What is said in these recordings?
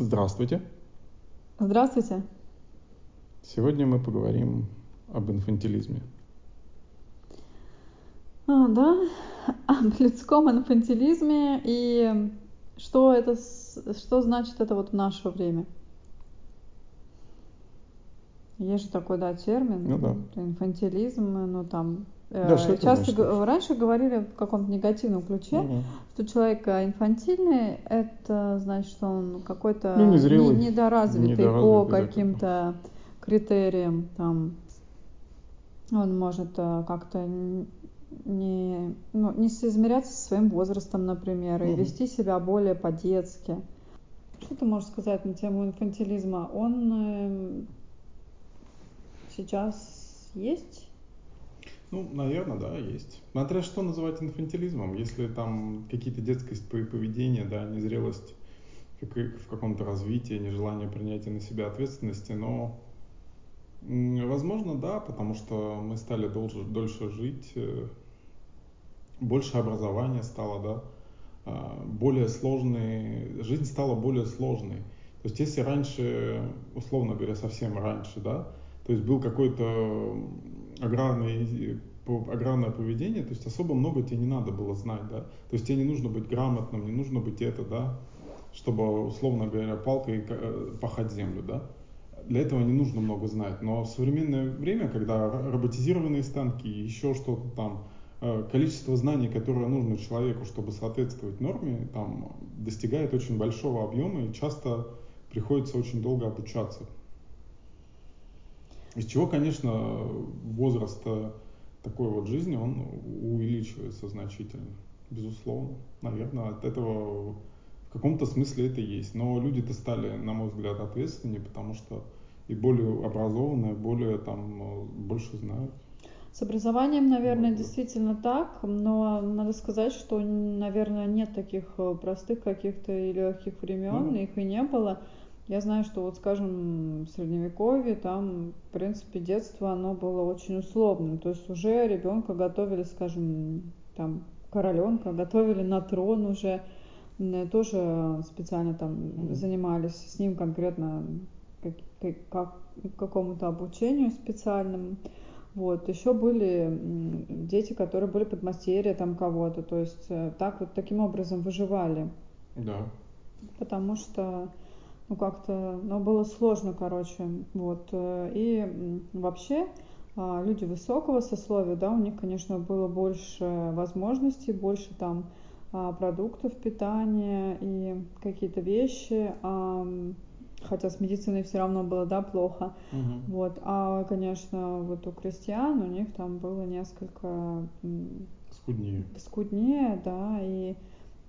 Здравствуйте. Здравствуйте. Сегодня мы поговорим об инфантилизме. А, да, об людском инфантилизме и что это, что значит это вот в наше время. Есть же такой, да, термин. Ну да. Инфантилизм, ну там да, что Часто значит? раньше говорили в каком-то негативном ключе, угу. что человек инфантильный, это значит, что он какой-то ну, незрелый, недоразвитый, недоразвитый по каким-то критериям. Там, он может э, как-то не, ну, не соизмеряться со своим возрастом, например, угу. и вести себя более по-детски. Что ты можешь сказать на тему инфантилизма? Он э, сейчас есть? Ну, наверное, да, есть. Смотря что называть инфантилизмом. Если там какие-то детскость поведения, да, незрелость как в каком-то развитии, нежелание принятия на себя ответственности, но возможно, да, потому что мы стали дольше, дольше жить, э, больше образования стало, да, а, более сложные, жизнь стала более сложной. То есть если раньше, условно говоря, совсем раньше, да, то есть был какой-то аграрное, аграрное поведение, то есть особо много тебе не надо было знать, да, то есть тебе не нужно быть грамотным, не нужно быть это, да, чтобы, условно говоря, палкой э, пахать землю, да, для этого не нужно много знать, но в современное время, когда роботизированные станки, еще что-то там, э, количество знаний, которое нужно человеку, чтобы соответствовать норме, там достигает очень большого объема и часто приходится очень долго обучаться. Из чего, конечно, возраст такой вот жизни, он увеличивается значительно, безусловно. Наверное, от этого в каком-то смысле это есть. Но люди-то стали, на мой взгляд, ответственнее, потому что и более образованные, более там больше знают. С образованием, наверное, вот, действительно так, но надо сказать, что, наверное, нет таких э, простых каких-то и легких времен, ну, их и не было. Я знаю, что вот, скажем, в Средневековье там, в принципе, детство, оно было очень условным. То есть уже ребенка готовили, скажем, там, короленка, готовили на трон уже, тоже специально там занимались с ним конкретно как, как, какому-то обучению специальному. Вот. Еще были дети, которые были подмастерья там кого-то. То есть э, так вот таким образом выживали. Да. Потому что ну как-то, ну было сложно, короче, вот, э, и вообще а, люди высокого сословия, да, у них, конечно, было больше возможностей, больше там а, продуктов питания и какие-то вещи, хотя с медициной все равно было, да, плохо, угу. вот, а, конечно, вот у крестьян у них там было несколько скуднее, скуднее, да, и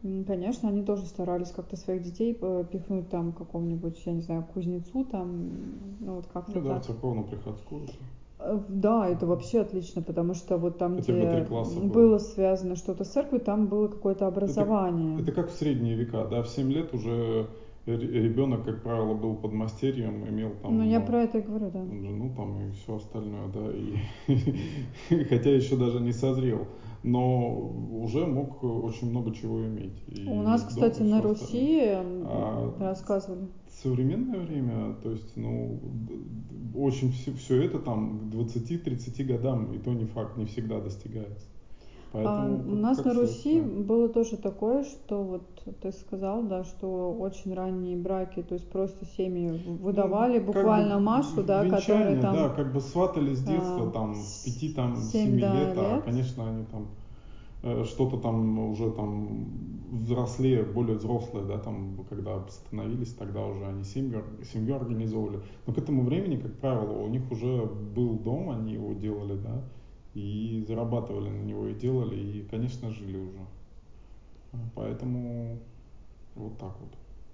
Конечно, они тоже старались как-то своих детей э, пихнуть там какому-нибудь, я не знаю, кузнецу там, ну вот как-то Ну да, так. церковно-приходскую. Э, да, это вообще отлично, потому что вот там, Хотя где было. было связано что-то с церковью, там было какое-то образование. Это, это как в средние века, да, в 7 лет уже ребенок, как правило, был под мастерьем, имел там... Ну, я про это и говорю, да. Жену там и все остальное, да, и хотя еще даже не созрел но уже мог очень много чего иметь. И У нас, кстати, на Руси а, рассказывали. Современное время, то есть, ну, очень все, все это там к 20-30 годам, и то не факт, не всегда достигается. Поэтому, а, у нас на Руси все. было тоже такое, что вот ты сказал, да, что очень ранние браки, то есть просто семьи выдавали ну, буквально бы Машу, да, которые там... Да, как бы сватали с детства, а, там, с 5 там, 7, 7 да, лет, а, конечно, они там э, что-то там уже там взрослее, более взрослые, да, там, когда становились, тогда уже они семью, семью организовывали. Но к этому времени, как правило, у них уже был дом, они его делали, да, и зарабатывали на него и делали, и, конечно, жили уже. Поэтому вот так вот.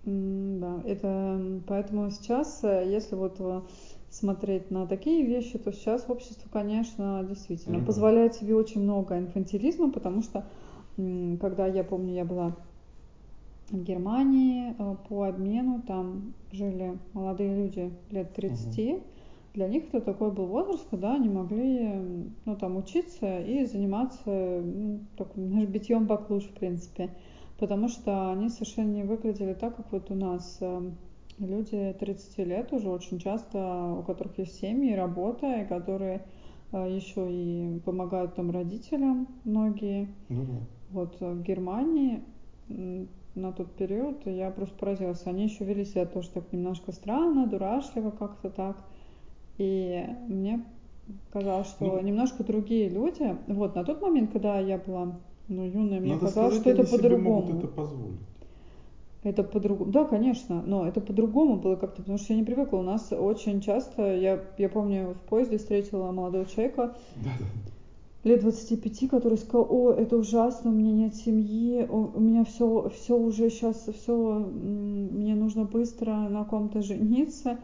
Да, это поэтому сейчас, э, если вот э, смотреть на такие вещи, то сейчас общество, конечно, действительно mm-hmm. позволяет себе очень много инфантилизма, потому что когда я помню, я была в Германии э, по обмену, там жили молодые люди лет 30, mm-hmm для них это такой был возраст, когда они могли ну, там, учиться и заниматься ну, таким, знаешь, битьем баклуш, в принципе. Потому что они совершенно не выглядели так, как вот у нас эм, люди 30 лет уже очень часто, у которых есть семьи, работа, и которые а, еще и помогают там родителям многие. Ну да. Вот в Германии на тот период я просто поразилась. Они еще вели себя тоже так немножко странно, дурашливо как-то так. И мне казалось, что ну, немножко другие люди. Вот на тот момент, когда я была ну, юная, мне казалось, сказать, что это по-другому. это позволить. Это по-другому. Да, конечно, но это по-другому было как-то, потому что я не привыкла. У нас очень часто, я, я помню, в поезде встретила молодого человека, лет 25, который сказал, о, это ужасно, у меня нет семьи, у меня все, все уже сейчас, все, мне нужно быстро на ком-то жениться.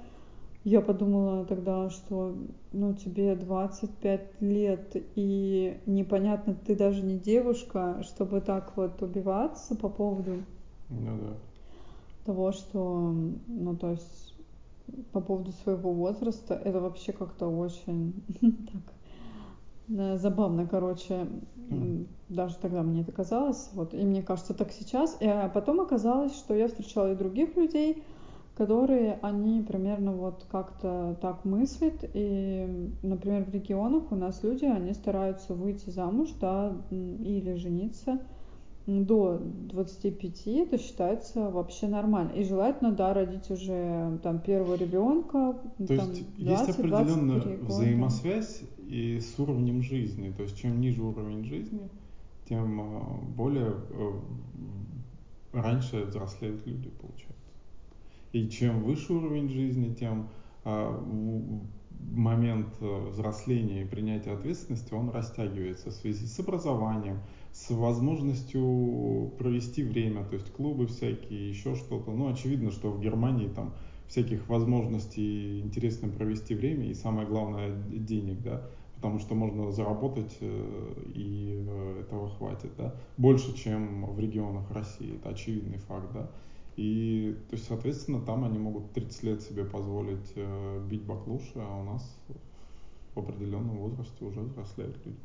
Я подумала тогда, что ну, тебе 25 лет, и непонятно, ты даже не девушка, чтобы так вот убиваться по поводу ну, да. того, что, ну, то есть по поводу своего возраста, это вообще как-то очень так забавно, короче, mm. даже тогда мне это казалось, вот, и мне кажется так сейчас, а потом оказалось, что я встречала и других людей, которые, они примерно вот как-то так мыслят, и, например, в регионах у нас люди, они стараются выйти замуж, да, или жениться, до 25 это считается вообще нормально. И желательно, да, родить уже там первого ребенка. То там, есть 20, есть определенная взаимосвязь и с уровнем жизни. То есть чем ниже уровень жизни, тем а, более э, раньше взрослеют люди, получается. И чем выше уровень жизни, тем а, момент э, взросления и принятия ответственности, он растягивается в связи с образованием, с возможностью провести время, то есть клубы всякие, еще что-то. Ну, очевидно, что в Германии там всяких возможностей интересно провести время и самое главное денег, да, потому что можно заработать э, и э, этого хватит, да, больше, чем в регионах России, это очевидный факт, да. И, то есть, соответственно, там они могут 30 лет себе позволить э, бить баклуши, а у нас в определенном возрасте уже взрослеют люди.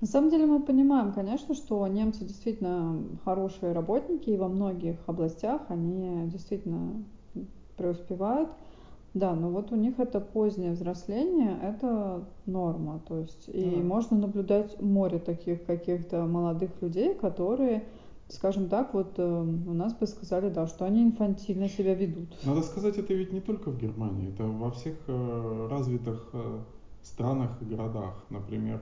На самом деле мы понимаем, конечно, что немцы действительно хорошие работники, и во многих областях они действительно преуспевают. Да, но вот у них это позднее взросление, это норма. То есть, и да. можно наблюдать море таких каких-то молодых людей, которые, скажем так, вот э, у нас бы сказали, да, что они инфантильно себя ведут. Надо сказать, это ведь не только в Германии, это во всех э, развитых э, странах и городах. Например,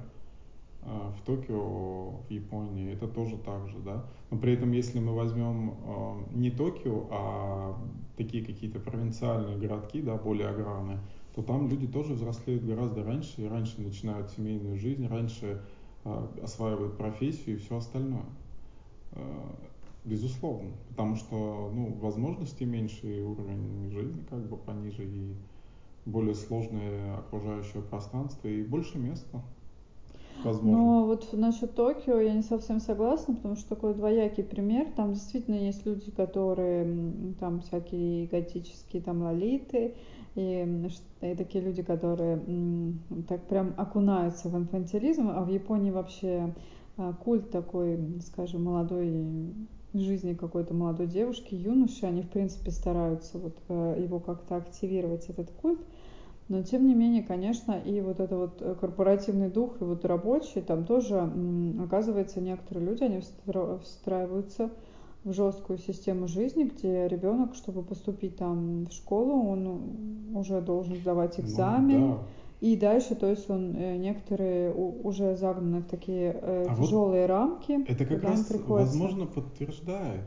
Э, в Токио, в Японии, это тоже так же, да. Но при этом, если мы возьмем э, не Токио, а такие какие-то провинциальные городки, да, более аграрные, то там люди тоже взрослеют гораздо раньше и раньше начинают семейную жизнь, раньше э, осваивают профессию и все остальное. Безусловно, потому что ну, возможностей меньше и уровень жизни как бы пониже и более сложное окружающее пространство и больше места Возможно. Но вот насчет Токио я не совсем согласна, потому что такой двоякий пример. Там действительно есть люди, которые там всякие готические там лолиты, и, и такие люди, которые так прям окунаются в инфантилизм, а в Японии вообще культ такой, скажем, молодой жизни какой-то молодой девушки, юноши, они в принципе стараются вот э, его как-то активировать, этот культ. Но тем не менее, конечно, и вот это вот э, корпоративный дух, и вот рабочий, там тоже, оказывается, некоторые люди, они встраиваются в жесткую систему жизни, где ребенок, чтобы поступить там в школу, он уже должен сдавать экзамен. Ну, да. И дальше, то есть он э, некоторые уже загнаны в такие э, а тяжелые вот рамки. Это как раз, приходится... возможно, подтверждает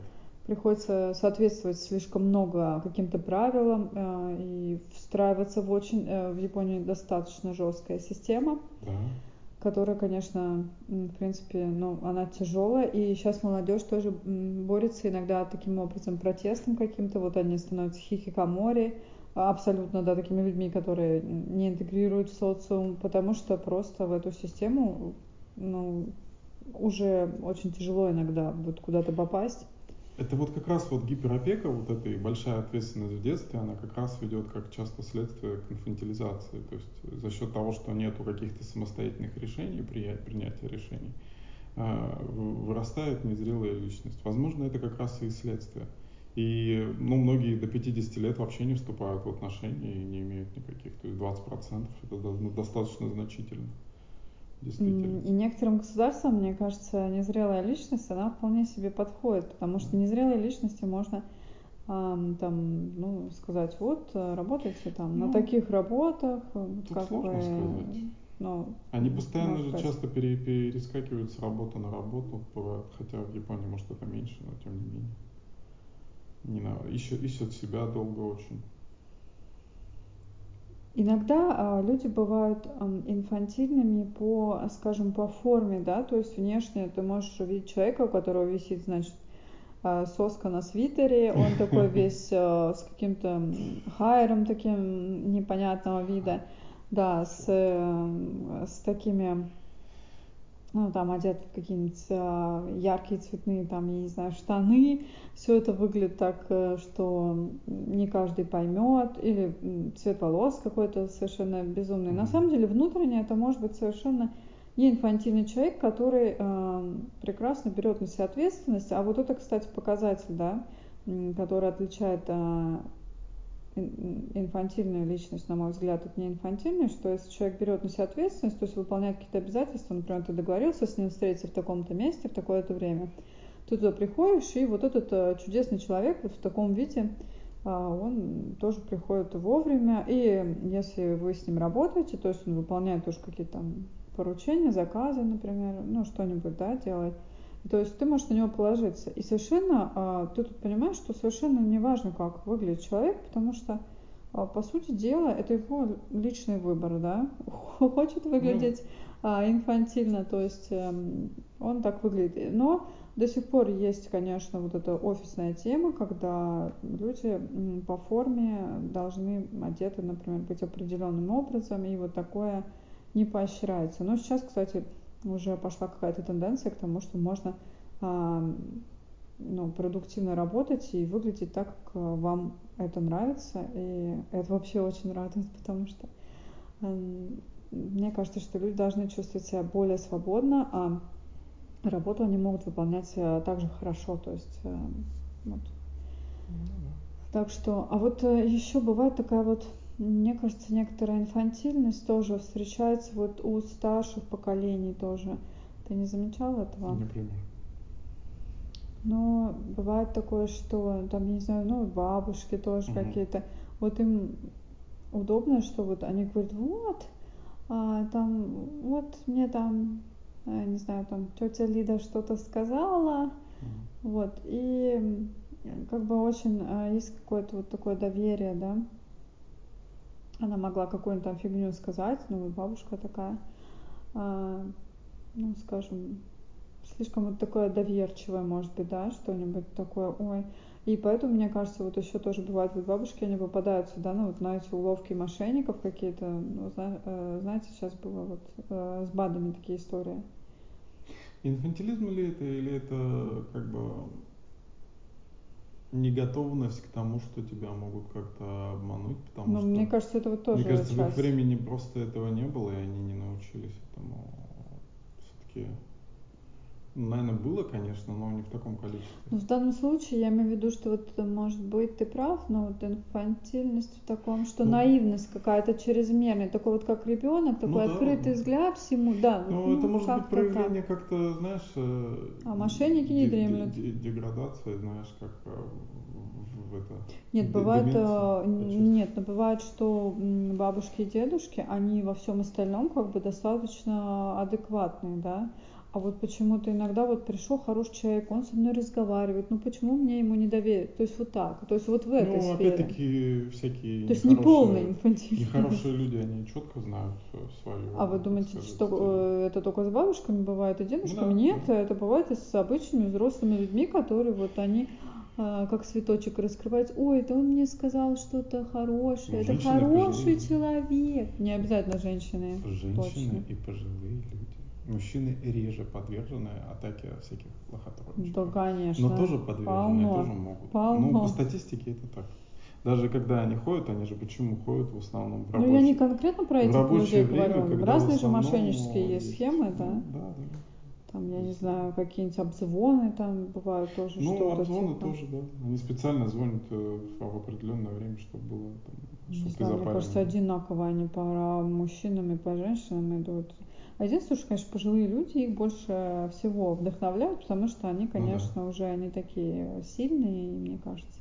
приходится соответствовать слишком много каким-то правилам э, и встраиваться в очень э, в Японии достаточно жесткая система, да. которая, конечно, в принципе, ну, она тяжелая, и сейчас молодежь тоже борется иногда таким образом протестом каким-то, вот они становятся хихикамори, абсолютно, да, такими людьми, которые не интегрируют в социум, потому что просто в эту систему, ну, уже очень тяжело иногда будет куда-то попасть. Это вот как раз вот гиперопека, вот эта и большая ответственность в детстве, она как раз ведет как часто следствие к инфантилизации. То есть за счет того, что нету каких-то самостоятельных решений, принятия решений, а, вырастает незрелая личность. Возможно, это как раз и следствие. И ну, многие до 50 лет вообще не вступают в отношения и не имеют никаких. То есть 20% это ну, достаточно значительно. Действительно. И некоторым государствам, мне кажется, незрелая личность, она вполне себе подходит, потому что незрелой личности можно там, ну, сказать, вот, работайте там ну, на таких работах, тут как сложно бы, сказать. Ну, Они постоянно же часто пере, перескакивают с работы на работу, хотя в Японии, может, это меньше, но тем не менее. Не на, ищут, ищут себя долго очень. Иногда а, люди бывают а, инфантильными по, скажем, по форме, да, то есть внешне ты можешь увидеть человека, у которого висит, значит, а, соска на свитере, он такой весь а, с каким-то хайером таким непонятного вида, да, с, э, с такими ну, там одет в какие-нибудь э, яркие цветные, там, я не знаю, штаны. Все это выглядит так, э, что не каждый поймет. Или цвет волос какой-то совершенно безумный. На самом деле внутренне это может быть совершенно не инфантильный человек, который э, прекрасно берет на себя ответственность. А вот это, кстати, показатель, да, который отличает э, инфантильная личность, на мой взгляд, это не инфантильная, что если человек берет на себя ответственность, то есть выполняет какие-то обязательства, например, ты договорился с ним встретиться в таком-то месте в такое-то время, ты туда приходишь, и вот этот э, чудесный человек вот в таком виде, а, он тоже приходит вовремя, и если вы с ним работаете, то есть он выполняет тоже какие-то там поручения, заказы, например, ну что-нибудь, да, делает, то есть ты можешь на него положиться. И совершенно, а, ты тут понимаешь, что совершенно не важно, как выглядит человек, потому что, а, по сути дела, это его личный выбор, да. Хочет выглядеть а, инфантильно, то есть эм, он так выглядит. Но до сих пор есть, конечно, вот эта офисная тема, когда люди по форме должны одеты, например, быть определенным образом, и вот такое не поощряется. Но сейчас, кстати, уже пошла какая-то тенденция к тому, что можно а, ну, продуктивно работать и выглядеть так, как вам это нравится. И это вообще очень радует, потому что э, мне кажется, что люди должны чувствовать себя более свободно, а работу они могут выполнять э, также хорошо. То есть э, вот. Так что, а вот еще бывает такая вот мне кажется, некоторая инфантильность тоже встречается вот у старших поколений тоже. Ты не замечал этого? Например. Но бывает такое, что там, не знаю, ну, бабушки тоже угу. какие-то. Вот им удобно, что вот они говорят, вот, а, там, вот мне там, а, не знаю, там тетя Лида что-то сказала, угу. вот, и как бы очень а, есть какое-то вот такое доверие, да, она могла какую-нибудь там фигню сказать, ну вот бабушка такая, а, ну скажем, слишком вот такое доверчивое, может быть, да, что-нибудь такое, ой. И поэтому, мне кажется, вот еще тоже бывает, вот бабушки, они попадаются, да, ну вот на эти уловки мошенников какие-то, ну, э, знаете, сейчас было вот э, с БАДами такие истории. Инфантилизм ли это, или это как бы неготовность к тому, что тебя могут как-то обмануть, потому Но что... мне кажется, это вот тоже Мне кажется, часть. в их времени просто этого не было, и они не научились этому. Все-таки Наверное, было, конечно, но не в таком количестве. Ну, в данном случае я имею в виду, что вот, может быть, ты прав, но вот инфантильность в таком, что ну, наивность какая-то чрезмерная, такой вот как ребенок, такой ну, открытый да. взгляд всему, да. Ну, ну это может быть проявление так. как-то, знаешь... Э, а мошенники не дремлют. Деградация, знаешь, как э, в, это... Нет, бывает, деменция, нет, но бывает, что бабушки и дедушки, они во всем остальном как бы достаточно адекватные, да, а вот почему-то иногда вот пришел хороший человек, он со мной разговаривает, ну почему мне ему не доверить? То есть вот так, то есть вот в этой ну, сфере. опять-таки всякие То есть не полный инфантильный. Нехорошие люди, они четко знают свою. А вы думаете, сказать, что стиль. Э, это только с бабушками бывает и дедушками? Ну, да, Нет, да. это бывает и с обычными взрослыми людьми, которые вот они а, как цветочек раскрывать. Ой, это он мне сказал что-то хорошее. Ну, это хороший человек. Не обязательно женщины. Женщины точно. и пожилые люди. Мужчины реже подвержены атаке всяких лохотронщиков. Да, конечно. Но тоже подвержены, Полно. тоже могут. Полно. Ну, по статистике это так. Даже когда они ходят, они же почему ходят в основном в рабочее Ну, я не конкретно про этих людей время, говорю. Разные же мошеннические есть схемы, да? Да, да. там, я не знаю, какие-нибудь обзвоны там бывают тоже ну, что-то. обзвоны типа. тоже, да. Они специально звонят э, в определенное время, чтобы было там, Не чтобы ты знаю, мне запарен. кажется, одинаково они по мужчинам и по женщинам идут. А Единственное, что, конечно, пожилые люди их больше всего вдохновляют, потому что они, Ну да. конечно, уже они такие сильные, мне кажется.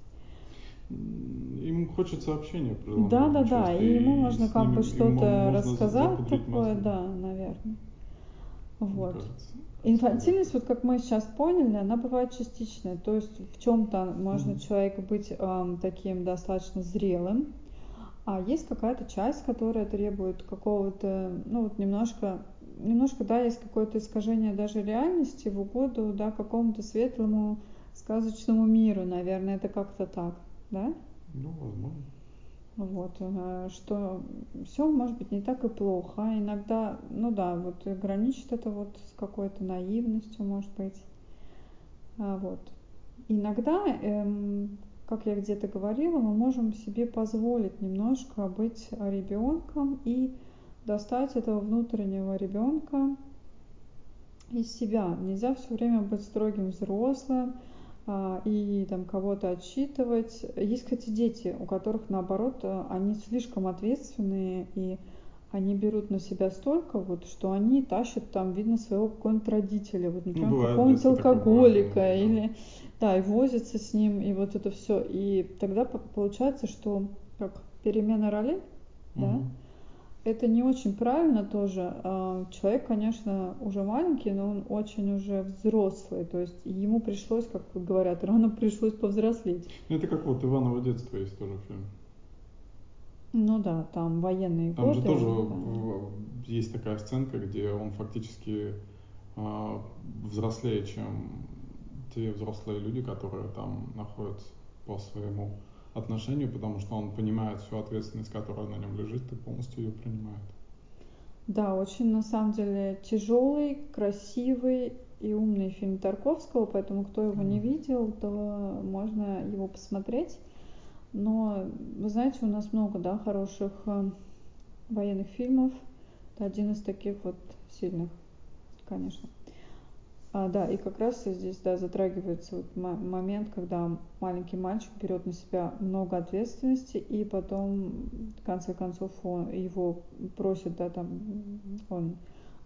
Им хочется общения Да, да, да. часто, И ему можно как бы что-то рассказать такое, мозги, да, наверное. Вот. Инфантильность, вот как мы сейчас поняли, она бывает частичная. То есть в чем-то можно Мгм. человек быть ам, таким достаточно зрелым, а есть какая-то часть, которая требует какого-то, ну вот немножко, немножко, да, есть какое-то искажение даже реальности в угоду, да, какому-то светлому сказочному миру, наверное, это как-то так, да? Ну, возможно. Вот, э, что все может быть не так и плохо. А Иногда, ну да, вот граничит это вот с какой-то наивностью, может быть. А, Вот. Иногда, эм, как я где-то говорила, мы можем себе позволить немножко быть ребенком и достать этого внутреннего ребенка из себя. Нельзя все время быть строгим взрослым а, и там кого-то отчитывать. Есть, кстати, дети, у которых наоборот, они слишком ответственные и они берут на себя столько, вот, что они тащат там, видно, своего какого-нибудь родителя, вот, например, бывает, какого-нибудь алкоголика, бывает, да. или да, и возятся с ним, и вот это все. И тогда по- получается, что как перемена ролей, да, Мгм. Это не очень правильно тоже. А, Человек, конечно, уже маленький, но он очень уже взрослый. То есть ему пришлось, как говорят, рано пришлось повзрослеть. Ну, это как вот Иваново детство есть тоже фильм. Ну да, там военные Там годы. же тоже да. есть такая сценка, где он фактически а, взрослее, чем те взрослые люди, которые там находятся по своему отношению, потому что он понимает всю ответственность, которая на нем лежит, и полностью ее принимает. Да, очень на самом деле тяжелый, красивый и умный фильм Тарковского, поэтому кто его не Мгм. видел, то можно его посмотреть. Но вы знаете, у нас много, да, хороших э, военных фильмов. Это один из таких вот сильных, конечно. А, да, и как раз здесь, да, затрагивается вот мо- момент, когда маленький мальчик берет на себя много ответственности, и потом, в конце концов, он, его просит, да, там, он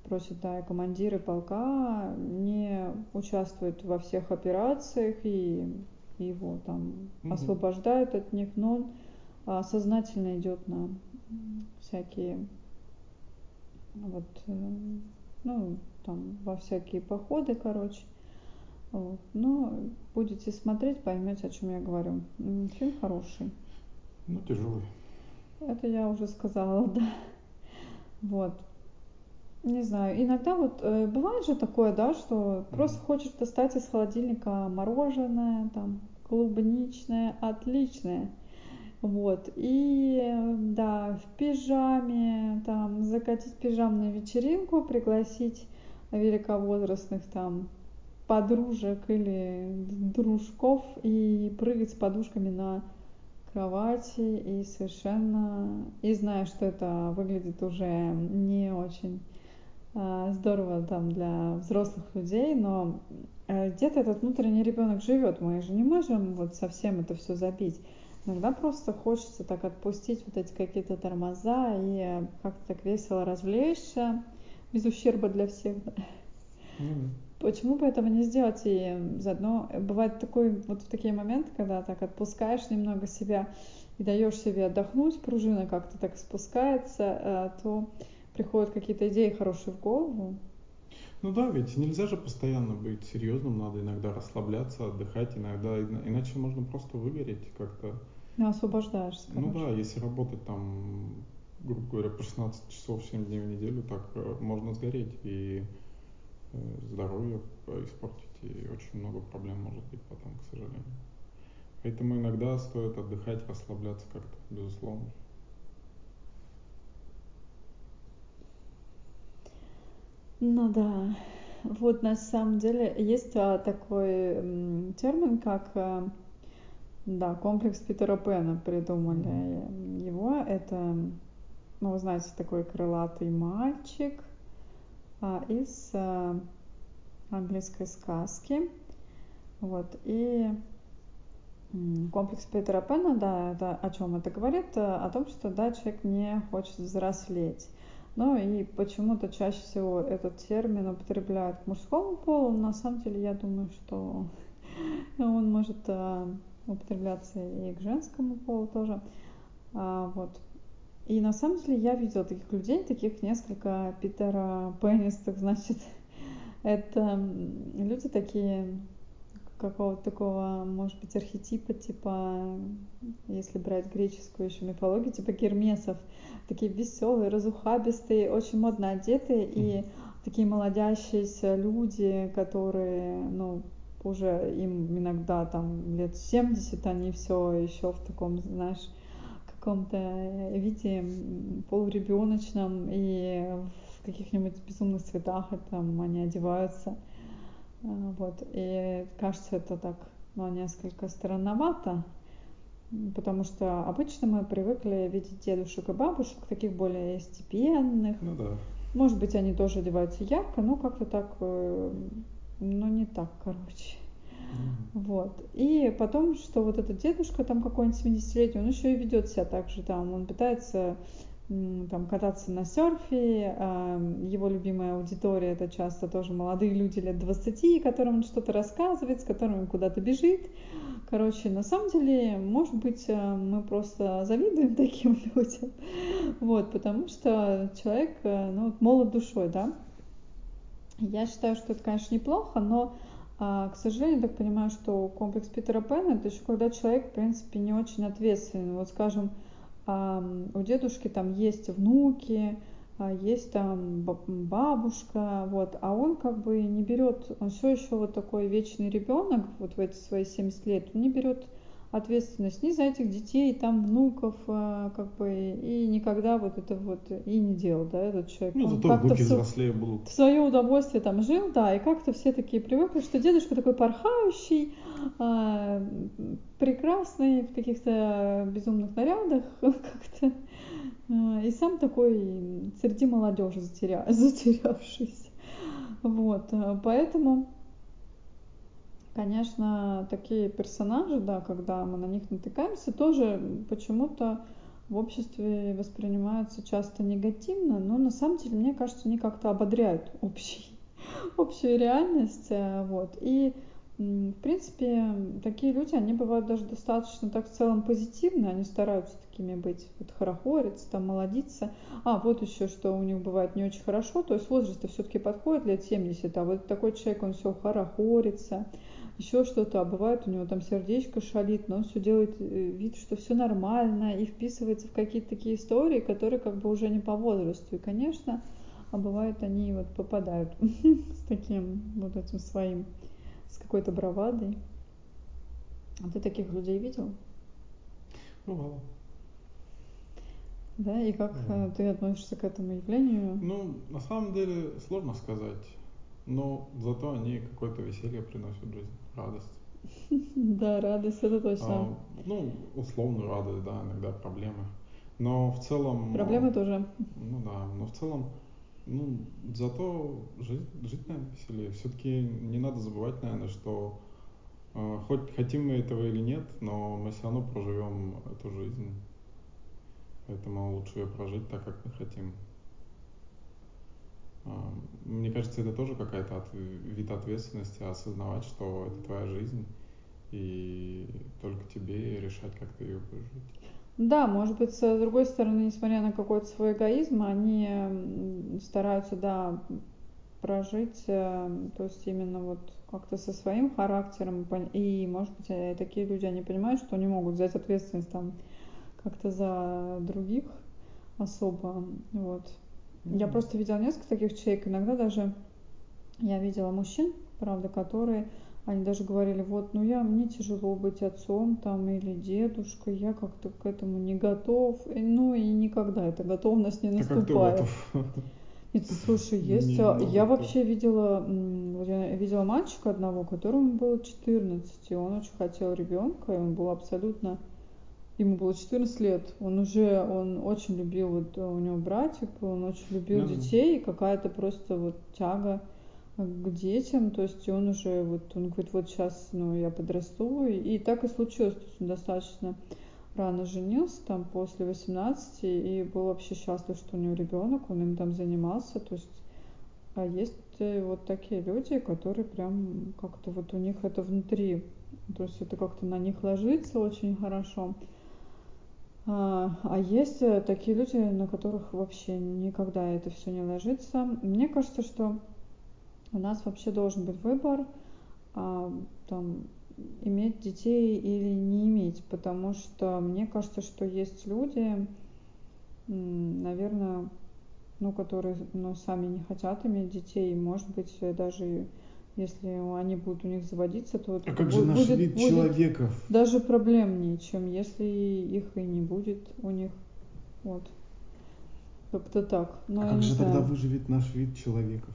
просит, да, командиры полка не участвовать во всех операциях, и его там Мгм. освобождают от них, но он а, сознательно идет на всякие вот, э, ну, там, во всякие походы, короче. Вот. Но будете смотреть, поймете, о чем я говорю. Фильм хороший. Ну, тяжелый. Это я уже сказала, да. Вот. Не знаю, иногда вот э, бывает же такое, да, что просто Мгм. хочешь достать из холодильника мороженое, там, клубничное, отличное. Вот, и да, в пижаме, там, закатить пижамную вечеринку, пригласить великовозрастных там подружек или дружков и прыгать с подушками на кровати и совершенно и знаю, что это выглядит уже не очень а, здорово там для взрослых людей, но э, где-то этот внутренний ребенок живет. Мы же не можем вот совсем это все забить. Иногда просто хочется так отпустить вот эти какие-то тормоза и э, как-то так весело развлечься без ущерба для всех. да. Ну. Почему бы этого не сделать? И заодно бывает такой, вот в такие моменты, когда так отпускаешь немного себя и даешь себе отдохнуть, пружина как-то так спускается, э, то приходят какие-то идеи хорошие в голову. Ну да, ведь нельзя же постоянно быть серьезным, надо иногда расслабляться, отдыхать, иногда, ина- иначе можно просто выгореть как-то. Ну, освобождаешься, Ну короче. да, если работать там, грубо говоря, по 16 часов 7 дней в неделю, так э, можно сгореть и э, здоровье э, испортить, и очень много проблем может быть потом, к сожалению. Поэтому иногда стоит отдыхать, расслабляться как-то, безусловно. Ну да. Вот на самом деле есть а, такой термин, как а, да, комплекс Питера Пэна придумали его. Это, ну, вы знаете, такой крылатый мальчик а, из а, английской сказки. Вот, и комплекс Питера Пэна, да, это о чем это говорит? О том, что, да, человек не хочет взрослеть. Ну и почему-то чаще всего этот термин употребляют к мужскому полу. На самом деле, я думаю, что он может а, употребляться и к женскому полу тоже. А, вот. И на самом деле я видела таких людей, таких несколько Питера Пеннистых, значит, это люди такие какого-то такого, может быть, архетипа, типа, если брать греческую еще мифологию, типа гермесов, такие веселые, разухабистые, очень модно одетые и такие молодящиеся люди, которые, ну, уже им иногда там лет 70, они все еще в таком, знаешь, каком-то виде полуребеночном и в каких-нибудь безумных цветах там они одеваются. А, вот. И кажется это так, ну, несколько странновато, потому что обычно мы привыкли видеть дедушек и бабушек, таких более степенных. Ну да. Может быть, они тоже одеваются ярко, но как-то так, э, ну не так, короче. Вот. И потом, что вот этот дедушка там какой-нибудь 70-летний, он еще и ведет себя так же там, он пытается там кататься на серфе. Его любимая аудитория это часто тоже молодые люди лет 20, которым он что-то рассказывает, с которыми куда-то бежит. Короче, на самом деле, может быть, э, мы просто завидуем таким людям. Вот, потому что человек, э, ну, молод душой, да. Я считаю, что это, конечно, неплохо, но а, к сожалению, так понимаю, что комплекс Питера Пэна это еще когда человек, в принципе, не очень ответственный. Вот, скажем, у дедушки там есть внуки, а, есть там бабушка, вот, а он как бы не берет, он все еще вот такой вечный ребенок, вот в эти свои 70 лет, он не берет ответственность ни за этих детей, там внуков, а, как бы, и никогда вот это вот и не делал, да, этот человек. Ну, зато внуки взрослее будут. В свое удовольствие там жил, да, и как-то все такие привыкли, что дедушка такой порхающий, а, прекрасный, в каких-то безумных нарядах как-то, а, и сам такой среди молодежи затеря... затерявшийся. Вот, поэтому конечно, такие персонажи, да, когда мы на них натыкаемся, тоже почему-то в обществе воспринимаются часто негативно, но на самом деле, мне кажется, они как-то ободряют общий, общую реальность. Э, вот. И, в принципе, такие люди, они бывают даже достаточно так в целом позитивны, они стараются такими быть, вот хорохориться, там, молодиться. А, вот еще, что у них бывает не очень хорошо, то есть возраст все-таки подходит лет 70, а вот такой человек, он все хорохорится, еще что-то, а бывает у него там сердечко шалит, но он все делает э, вид, что все нормально и вписывается в какие-то такие истории, которые как бы уже не по возрасту. И, конечно, а бывает они вот попадают с таким вот этим своим, с какой-то бравадой. А ты таких людей видел? Бывало. Да, и как да. Э, ты относишься к этому явлению? Ну, на самом деле, сложно сказать. Но зато они какое-то веселье приносят в жизнь радость. Да, радость, это точно. А, ну, условную радость, да, иногда проблемы. Но в целом... Проблемы тоже. Ну да, но в целом, ну, зато жить, жить наверное, веселее. Все-таки не надо забывать, наверное, что э, хоть хотим мы этого или нет, но мы все равно проживем эту жизнь. Поэтому лучше ее прожить так, как мы хотим. Мне кажется, это тоже какая-то от, вид ответственности, осознавать, что это твоя жизнь, и только тебе решать, как ты ее будешь жить. Да, может быть, с другой стороны, несмотря на какой-то свой эгоизм, они стараются, да, прожить, э, то есть именно вот как-то со своим характером, и, может быть, э, такие люди, они понимают, что не могут взять ответственность там как-то за других особо, вот. Я просто видела несколько таких человек, иногда даже я видела мужчин, правда, которые, они даже говорили, вот, ну я, мне тяжело быть отцом там или дедушкой, я как-то к этому не готов, и, ну и никогда эта готовность не наступает. Нет, слушай, есть. Не, а, я вообще видела, я видела мальчика одного, которому было 14, и он очень хотел ребенка, и он был абсолютно ему было 14 лет, он уже, он очень любил, вот у него братик, он очень любил mm-hmm. детей, какая-то просто вот тяга к детям, то есть он уже, вот он говорит, вот сейчас, ну, я подрасту, и, и так и случилось, то есть он достаточно рано женился, там, после 18, и был вообще счастлив, что у него ребенок, он им там занимался, то есть, а есть э, вот такие люди, которые прям как-то вот у них это внутри, то есть это как-то на них ложится очень хорошо. А, а есть э, такие люди, на которых вообще никогда это все не ложится. Мне кажется, что у нас вообще должен быть выбор, а, там, иметь детей или не иметь, потому что мне кажется, что есть люди, наверное, ну, которые ну, сами не хотят иметь детей, может быть, даже если они будут у них заводиться, то это а как же наш будет, вид будет человеков? даже проблемнее, чем если их и не будет у них. Вот. Как-то так. Но а как же знаю. тогда выживет наш вид человеков?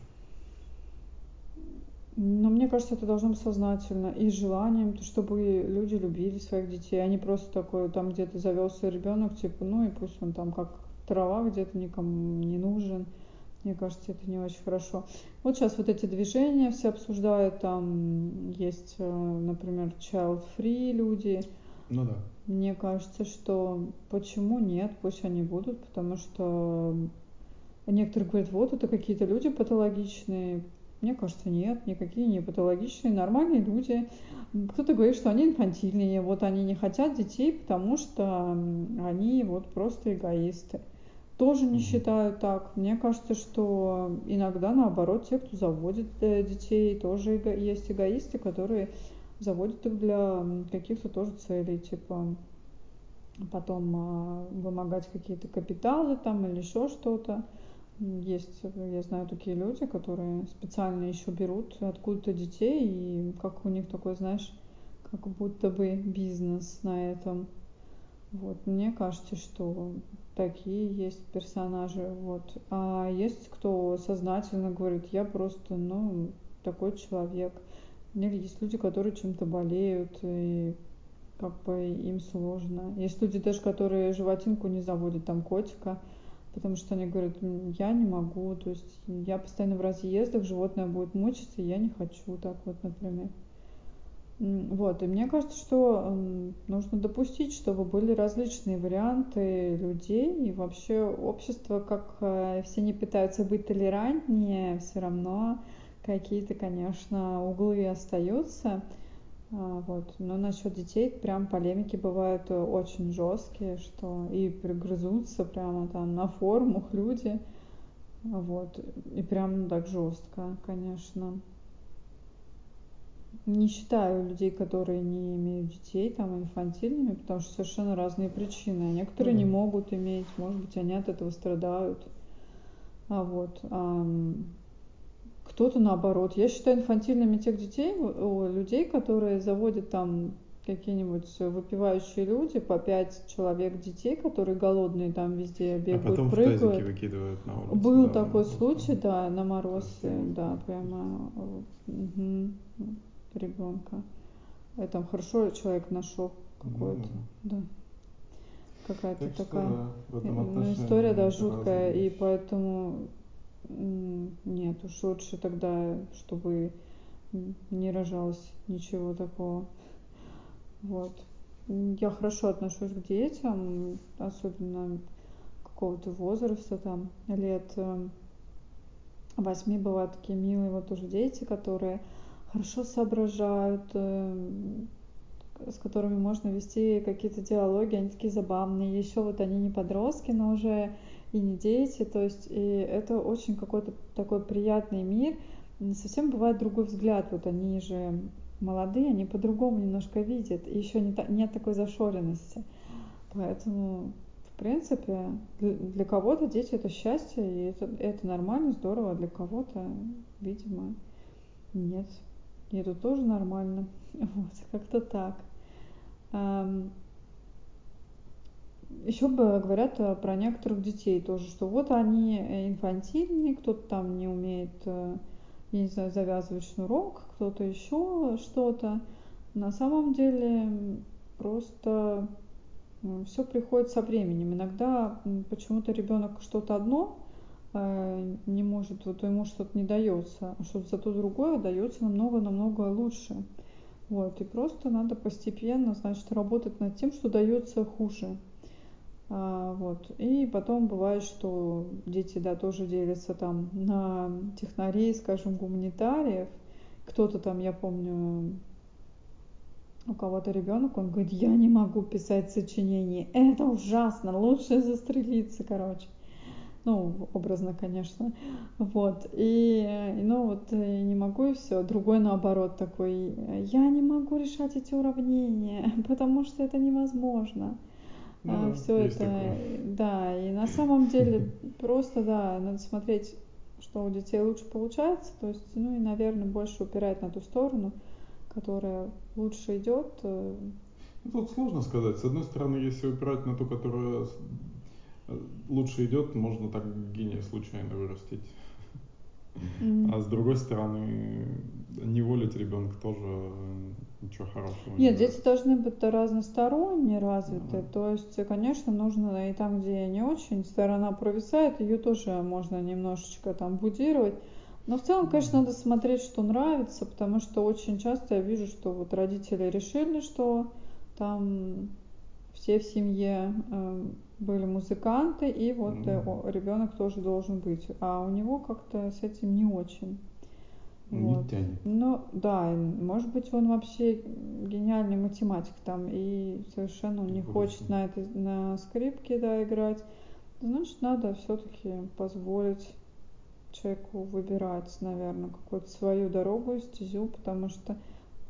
Но мне кажется, это должно быть сознательно и желанием, чтобы люди любили своих детей, а не просто такое, там где-то завелся ребенок, типа, ну и пусть он там как трава где-то никому не нужен. Мне кажется, это не очень хорошо. Вот сейчас вот эти движения все обсуждают, там есть, э, например, child-free люди. Ну да. Мне кажется, что почему нет, пусть они будут, потому что некоторые говорят, вот это какие-то люди патологичные, мне кажется, нет, никакие не патологичные, нормальные люди. Кто-то говорит, что они инфантильные, вот они не хотят детей, потому что они вот просто эгоисты. Тоже не считаю так. Мне кажется, что иногда наоборот те, кто заводит э, детей, тоже эго- есть эгоисты, которые заводят их для каких-то тоже целей, типа потом а, вымогать какие-то капиталы там или еще что-то. Есть, я знаю такие люди, которые специально еще берут откуда-то детей, и как у них такой, знаешь, как будто бы бизнес на этом. Вот, мне кажется, что такие есть персонажи, вот. А есть кто сознательно говорит, я просто, ну, такой человек. Или есть люди, которые чем-то болеют, и как бы им сложно. Есть люди даже, которые животинку не заводят, там котика, потому что они говорят, я не могу, то есть я постоянно в разъездах, животное будет мучиться, я не хочу так вот, например. Вот, и мне кажется, что нужно допустить, чтобы были различные варианты людей, и вообще общество, как э, все не пытаются быть толерантнее, все равно какие-то, конечно, углы остаются. А, вот. Но насчет детей прям полемики бывают очень жесткие, что и пригрызутся прямо там на форумах люди. Вот. И прям так жестко, конечно. Не считаю людей, которые не имеют детей, там, инфантильными, потому что совершенно разные причины. А некоторые mm-hmm. не могут иметь, может быть, они от этого страдают. А вот. А, кто-то наоборот. Я считаю инфантильными тех детей, людей, которые заводят там какие-нибудь выпивающие люди, по пять человек детей, которые голодные там везде бегают, а потом прыгают. В выкидывают на улицу. Был да, такой случай, да, на мороз, да, прямо угу, ребенка. И там хорошо человек нашел какой-то, ну, да. Какая-то так такая что, да, ну, история, да, жуткая, и поэтому нет, уж лучше тогда, чтобы не рожалось ничего такого. Вот. Я хорошо отношусь к детям, особенно какого-то возраста, там, лет эм, восьми бывают такие милые вот уже дети, которые хорошо соображают, эм, с которыми можно вести какие-то диалоги, они такие забавные. Еще вот они не подростки, но уже и не дети, то есть и это очень какой-то такой приятный мир. Совсем бывает другой взгляд, вот они же молодые, они по-другому немножко видят, и еще не та, нет такой зашоренности. Поэтому, в принципе, для кого-то дети это счастье, и это, это нормально, здорово, а для кого-то, видимо, нет. И это тоже нормально. Вот, как-то так. Еще бы говорят э, про некоторых детей тоже, что вот они э, инфантильные, кто-то там не умеет, э, я не знаю, завязывать шнурок, кто-то еще что-то. На самом деле просто все приходит со временем. Иногда почему-то ребенок что-то одно не может, вот ему что-то не дается, а что-то зато другое дается намного-намного лучше. Вот, и просто надо постепенно, значит, работать над тем, что дается хуже. А, вот. И потом бывает, что дети, да, тоже делятся там на технарей, скажем, гуманитариев. Кто-то там, я помню, у кого-то ребенок, он говорит, я не могу писать сочинение, это ужасно, лучше застрелиться, короче. Ну, образно, конечно. Вот. И, ну, вот не могу и все. Другой наоборот такой, я не могу решать эти уравнения, потому что это невозможно. Ну, а, да, все это, такое. да, и на самом деле просто, да, надо смотреть, что у детей лучше получается, то есть, ну и, наверное, больше упирать на ту сторону, которая лучше идет. Э. Ну, тут сложно сказать. С одной стороны, если упирать на ту, которая э, лучше идет, можно так гения случайно вырастить. Mm-hmm. А с другой стороны, не волить ребенка тоже ничего хорошего. Нет, не дети должны быть разносторонне развиты. Mm-hmm. То есть, конечно, нужно и там, где не очень сторона провисает, ее тоже можно немножечко там будировать. Но в целом, конечно, надо смотреть, что нравится, потому что очень часто я вижу, что вот родители решили, что там все в семье э, были музыканты, и вот mm-hmm. ребенок тоже должен быть. А у него как-то с этим не очень. Не вот. тянет. Ну, да, может быть, он вообще гениальный математик там, и совершенно он не Хорошо. хочет на, этой, на скрипке да, играть. Значит, надо все-таки позволить человеку выбирать, наверное, какую-то свою дорогу стезю, потому что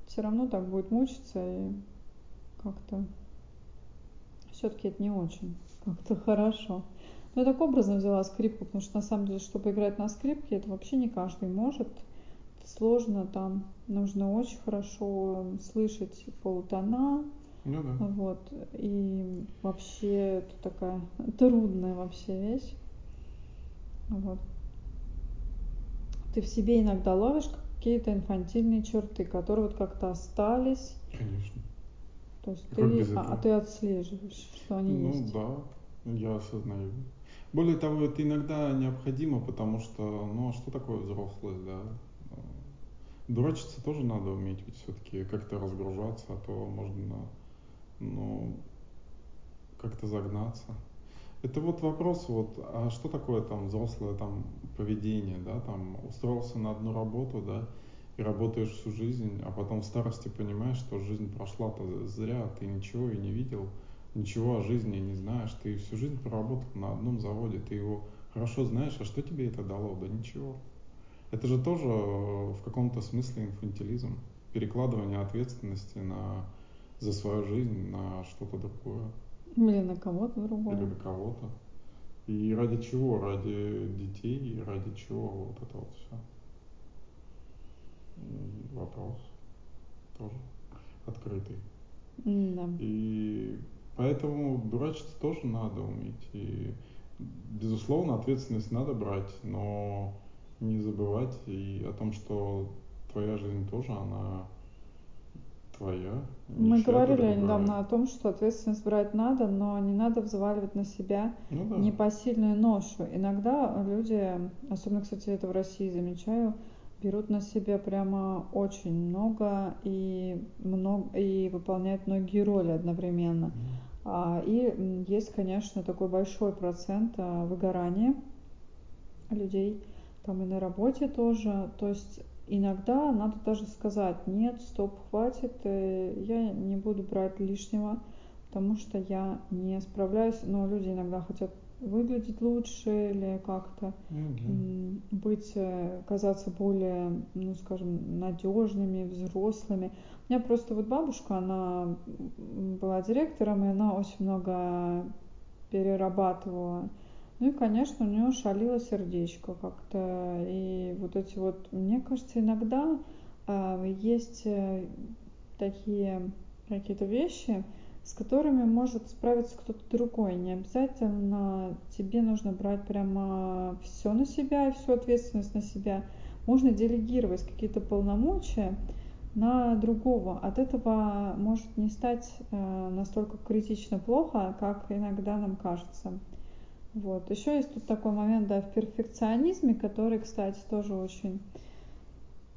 все равно так будет мучиться и как-то все-таки это не очень как-то хорошо. Но я так образно взяла скрипку, потому что на самом деле, чтобы играть на скрипке, это вообще не каждый может. Это сложно, там нужно очень хорошо слышать полутона. Ну да. Вот. И вообще это такая трудная вообще вещь. Вот. Ты в себе иногда ловишь какие-то инфантильные черты, которые вот как-то остались. Конечно. То есть ты, а, а ты отслеживаешь, что они ну, есть. Ну да, я осознаю. Более того, это иногда необходимо, потому что, ну а что такое взрослость, да? Дурачиться тоже надо уметь, ведь все-таки как-то разгружаться, а то можно, ну, как-то загнаться. Это вот вопрос, вот, а что такое там взрослое там поведение, да, там устроился на одну работу, да, и работаешь всю жизнь, а потом в старости понимаешь, что жизнь прошла-то зря, ты ничего и не видел, ничего о жизни не знаешь, ты всю жизнь проработал на одном заводе, ты его хорошо знаешь, а что тебе это дало? Да ничего. Это же тоже в каком-то смысле инфантилизм, перекладывание ответственности на, за свою жизнь на что-то другое. Или на кого-то другого. Или на кого-то. И ради чего? Ради детей, ради чего вот это вот все вопрос тоже открытый. Да. И поэтому дурачиться тоже надо уметь. И, безусловно, ответственность надо брать, но не забывать и о том, что твоя жизнь тоже, она твоя. Мы говорили недавно о том, что ответственность брать надо, но не надо взваливать на себя ну, да. непосильную ношу. Иногда люди, особенно, кстати, это в России замечаю, берут на себя прямо очень много и, много, и выполняют многие роли одновременно. А, и есть, конечно, такой большой процент а, выгорания людей, там и на работе тоже. То есть иногда надо даже сказать, нет, стоп, хватит, э, я не буду брать лишнего, потому что я не справляюсь. Но люди иногда хотят выглядеть лучше или как-то mm-hmm. быть, э, казаться более, ну, скажем, надежными, взрослыми. У меня просто вот бабушка, она была директором, и она очень много перерабатывала. Ну и, конечно, у нее шалило сердечко как-то. И вот эти вот, мне кажется, иногда э, есть э, такие какие-то вещи, с которыми может справиться кто-то другой. Не обязательно тебе нужно брать прямо все на себя и всю ответственность на себя. Можно делегировать какие-то полномочия на другого. От этого может не стать э, настолько критично плохо, как иногда нам кажется. Вот. Еще есть тут такой момент, да, в перфекционизме, который, кстати, тоже очень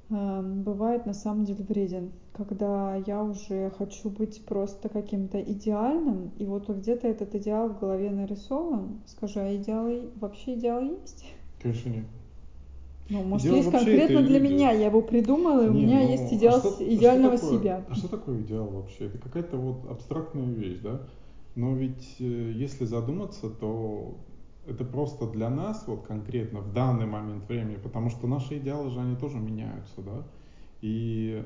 бывает на самом деле вреден. Когда я уже хочу быть просто каким-то идеальным, и вот где-то этот идеал в голове нарисован. Скажи, а идеалы, вообще идеал есть? Конечно нет. Ну, может, идеал есть конкретно для люди. меня, я его придумала, и у меня ну, есть идеал а что, идеального а что такое, себя. А что такое идеал вообще? Это какая-то вот абстрактная вещь, да? Но ведь э, если задуматься, то это просто для нас, вот конкретно в данный момент времени, потому что наши идеалы же, они тоже меняются, да? И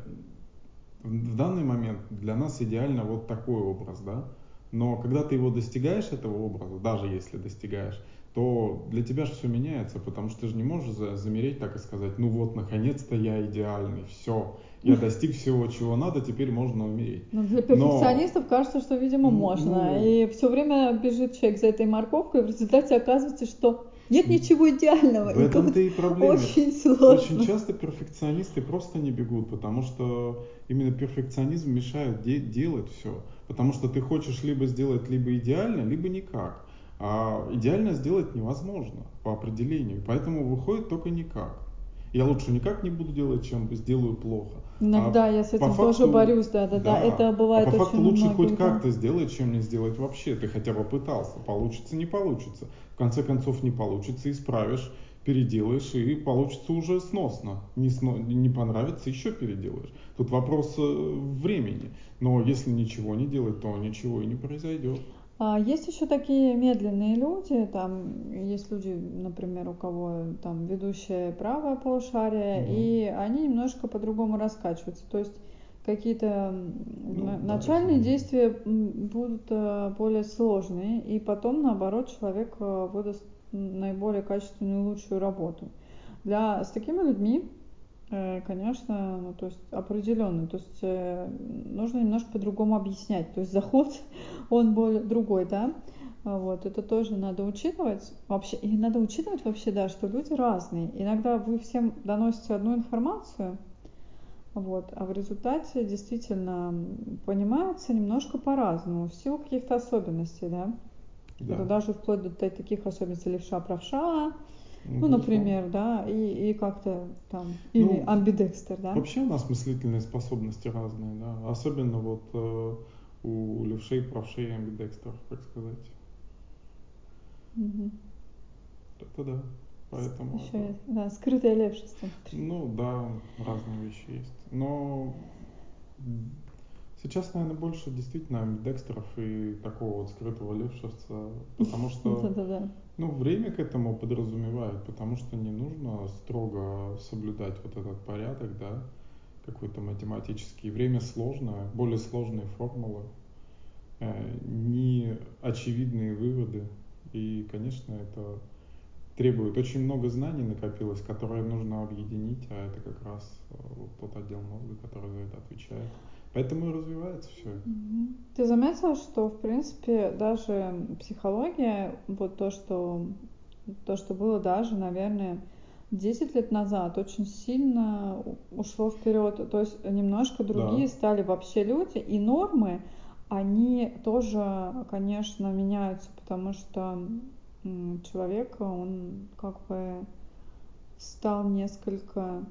в данный момент для нас идеально вот такой образ, да? Но когда ты его достигаешь, этого образа, даже если достигаешь, то для тебя же все меняется, потому что ты же не можешь замереть так и сказать, ну вот, наконец-то я идеальный, все, я достиг всего, чего надо, теперь можно умереть. Но для перфекционистов Но... кажется, что, видимо, можно. Ну... И все время бежит человек за этой морковкой, и в результате оказывается, что нет ничего идеального. В этом-то и проблема. Очень сложно. Очень часто перфекционисты просто не бегут, потому что именно перфекционизм мешает де- делать все. Потому что ты хочешь либо сделать либо идеально, либо никак. А идеально сделать невозможно по определению, поэтому выходит только никак. Я лучше никак не буду делать, чем сделаю плохо. Иногда а я с этим факту, тоже борюсь, да, да, да, это бывает а по факту лучше многих, хоть да. как-то сделать, чем не сделать вообще. Ты хотя бы пытался, получится, не получится. В конце концов не получится, исправишь, переделаешь и получится уже сносно. Не, сно, не понравится, еще переделаешь. Тут вопрос э, времени. Но если ничего не делать, то ничего и не произойдет. А есть еще такие медленные люди, там есть люди, например, у кого там ведущее правое полушарие, угу. и они немножко по-другому раскачиваются. То есть какие-то ну, начальные да, действия будут э, более сложные, и потом, наоборот, человек э, выдаст наиболее качественную и лучшую работу. Для, с такими людьми конечно, ну, то есть определенно, то есть э, нужно немножко по-другому объяснять, то есть заход, он более другой, да, вот, это тоже надо учитывать, вообще, и надо учитывать вообще, да, что люди разные, иногда вы всем доносите одну информацию, вот, а в результате действительно понимается немножко по-разному, в силу каких-то особенностей, да, да. это даже вплоть до таких особенностей левша-правша, ну, например, да, и, и как-то там, или ну, амбидекстер, да. Вообще у нас мыслительные способности разные, да, особенно вот э, у левшей, правшей и амбидекстеров, как сказать. Угу. Это да. Поэтому Еще это... есть, да, скрытое левшество. Ну да, разные вещи есть. Но сейчас, наверное, больше действительно амбидекстеров и такого вот скрытого левшевца, потому что. Ну, время к этому подразумевает, потому что не нужно строго соблюдать вот этот порядок, да, какой-то математический. Время сложное, более сложные формулы, э, не очевидные выводы. И, конечно, это требует очень много знаний накопилось, которые нужно объединить, а это как раз э, вот тот отдел мозга, который за это отвечает. Поэтому и развивается все. Ты заметила, что, в принципе, даже психология, вот то, что, то, что было даже, наверное, 10 лет назад, очень сильно ушло вперед. То есть немножко другие да. стали вообще люди, и нормы, они тоже, конечно, меняются, потому что человек, он как бы стал несколько